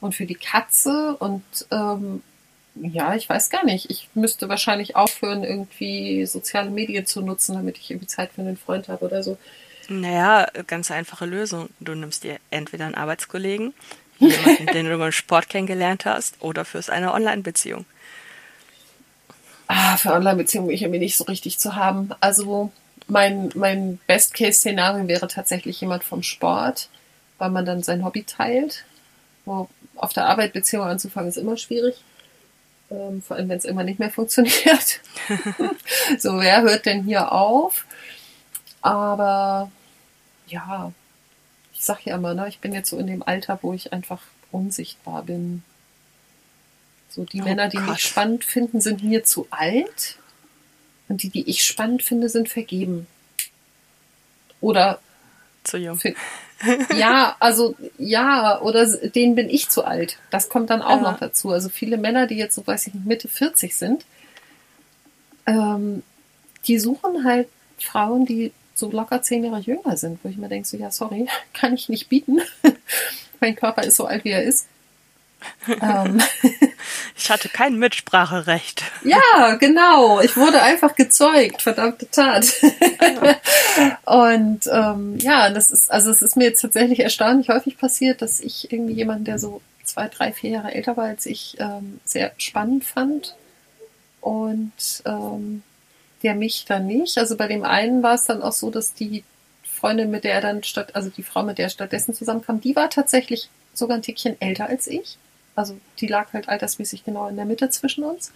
und für die Katze und ähm, ja, ich weiß gar nicht. Ich müsste wahrscheinlich aufhören, irgendwie soziale Medien zu nutzen, damit ich irgendwie Zeit für einen Freund habe oder so. Naja, ganz einfache Lösung. Du nimmst dir entweder einen Arbeitskollegen, Jemanden, den du beim Sport kennengelernt hast, oder fürs eine Online-Beziehung. Ah, für Online-Beziehungen bin ich irgendwie nicht so richtig zu haben. Also mein, mein Best-Case-Szenario wäre tatsächlich jemand vom Sport, weil man dann sein Hobby teilt. Wo auf der Arbeit Beziehungen anzufangen ist immer schwierig. Ähm, vor allem, wenn es immer nicht mehr funktioniert. so, wer hört denn hier auf? Aber ja, sag ja immer, ne, ich bin jetzt so in dem Alter, wo ich einfach unsichtbar bin. So, die oh Männer, die Gott. mich spannend finden, sind mir zu alt. Und die, die ich spannend finde, sind vergeben. Oder zu jung. ja, also ja, oder denen bin ich zu alt. Das kommt dann auch ja. noch dazu. Also viele Männer, die jetzt so, weiß ich nicht, Mitte 40 sind, ähm, die suchen halt Frauen, die so locker zehn Jahre jünger sind, wo ich mir denke, so, ja, sorry, kann ich nicht bieten. mein Körper ist so alt, wie er ist. ähm. Ich hatte kein Mitspracherecht. Ja, genau. Ich wurde einfach gezeugt, verdammte Tat. und ähm, ja, das ist, also es ist mir jetzt tatsächlich erstaunlich häufig passiert, dass ich irgendwie jemanden, der so zwei, drei, vier Jahre älter war als ich, ähm, sehr spannend fand. Und ähm, der mich dann nicht. Also bei dem einen war es dann auch so, dass die Freundin, mit der er dann statt, also die Frau, mit der er stattdessen zusammenkam, die war tatsächlich sogar ein Tickchen älter als ich. Also die lag halt altersmäßig genau in der Mitte zwischen uns.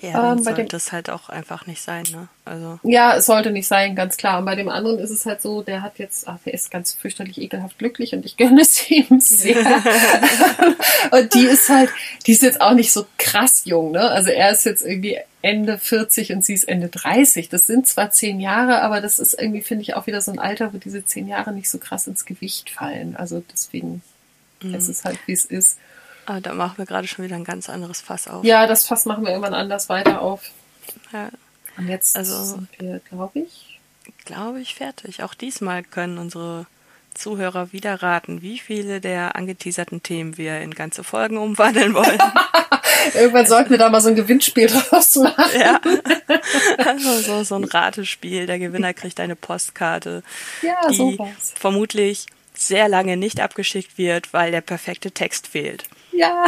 Ja, dann ähm, sollte das halt auch einfach nicht sein, ne? Also. Ja, es sollte nicht sein, ganz klar. Und bei dem anderen ist es halt so, der hat jetzt, ach, der ist ganz fürchterlich ekelhaft glücklich und ich gönne es ihm sehr. und die ist halt, die ist jetzt auch nicht so krass jung, ne? Also er ist jetzt irgendwie Ende 40 und sie ist Ende 30. Das sind zwar zehn Jahre, aber das ist irgendwie, finde ich, auch wieder so ein Alter, wo diese zehn Jahre nicht so krass ins Gewicht fallen. Also deswegen mhm. ist es halt, wie es ist. Aber da machen wir gerade schon wieder ein ganz anderes Fass auf. Ja, das Fass machen wir irgendwann anders weiter auf. Ja. Und jetzt also, sind wir, glaube ich. Glaube ich, fertig. Auch diesmal können unsere Zuhörer wieder raten, wie viele der angeteaserten Themen wir in ganze Folgen umwandeln wollen. Irgendwann sollten wir da mal so ein Gewinnspiel draus machen. Ja. Also so, so ein Ratespiel. Der Gewinner kriegt eine Postkarte, ja, die sowas. vermutlich sehr lange nicht abgeschickt wird, weil der perfekte Text fehlt. Ja.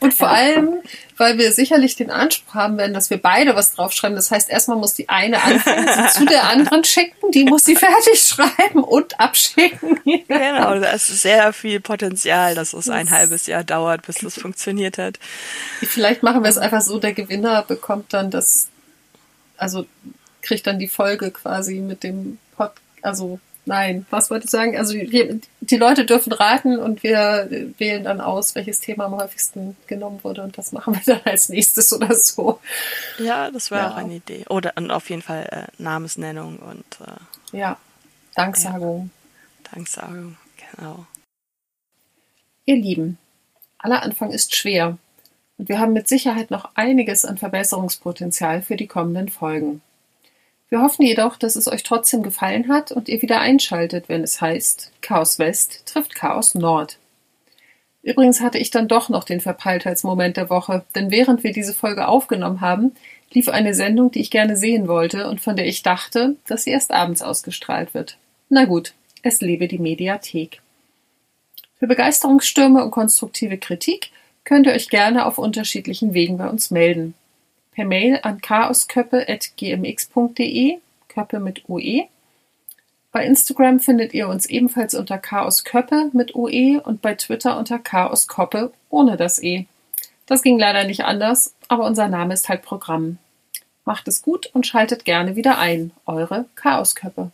Und vor allem, weil wir sicherlich den Anspruch haben werden, dass wir beide was draufschreiben. Das heißt, erstmal muss die eine anfangen, sie zu der anderen schicken, die muss sie fertig schreiben und abschicken. Genau, da ist sehr viel Potenzial, dass es ein halbes Jahr dauert, bis das funktioniert hat. Vielleicht machen wir es einfach so, der Gewinner bekommt dann das, also kriegt dann die Folge quasi mit dem Pod, also Nein, was wollte ich sagen? Also die, Leute dürfen raten und wir wählen dann aus, welches Thema am häufigsten genommen wurde und das machen wir dann als nächstes oder so. Ja, das wäre ja. auch eine Idee. Oder und auf jeden Fall äh, Namensnennung und äh, ja, Danksagung. Ja. Danksagung, genau. Ihr Lieben, aller Anfang ist schwer und wir haben mit Sicherheit noch einiges an Verbesserungspotenzial für die kommenden Folgen. Wir hoffen jedoch, dass es euch trotzdem gefallen hat und ihr wieder einschaltet, wenn es heißt Chaos West trifft Chaos Nord. Übrigens hatte ich dann doch noch den Verpeiltheitsmoment der Woche, denn während wir diese Folge aufgenommen haben, lief eine Sendung, die ich gerne sehen wollte und von der ich dachte, dass sie erst abends ausgestrahlt wird. Na gut, es lebe die Mediathek. Für Begeisterungsstürme und konstruktive Kritik könnt ihr euch gerne auf unterschiedlichen Wegen bei uns melden per Mail an chaosköppe.gmx.de, Köppe mit OE. Bei Instagram findet ihr uns ebenfalls unter chaosköppe mit OE und bei Twitter unter chaoskoppe ohne das E. Das ging leider nicht anders, aber unser Name ist halt Programm. Macht es gut und schaltet gerne wieder ein. Eure Chaosköppe.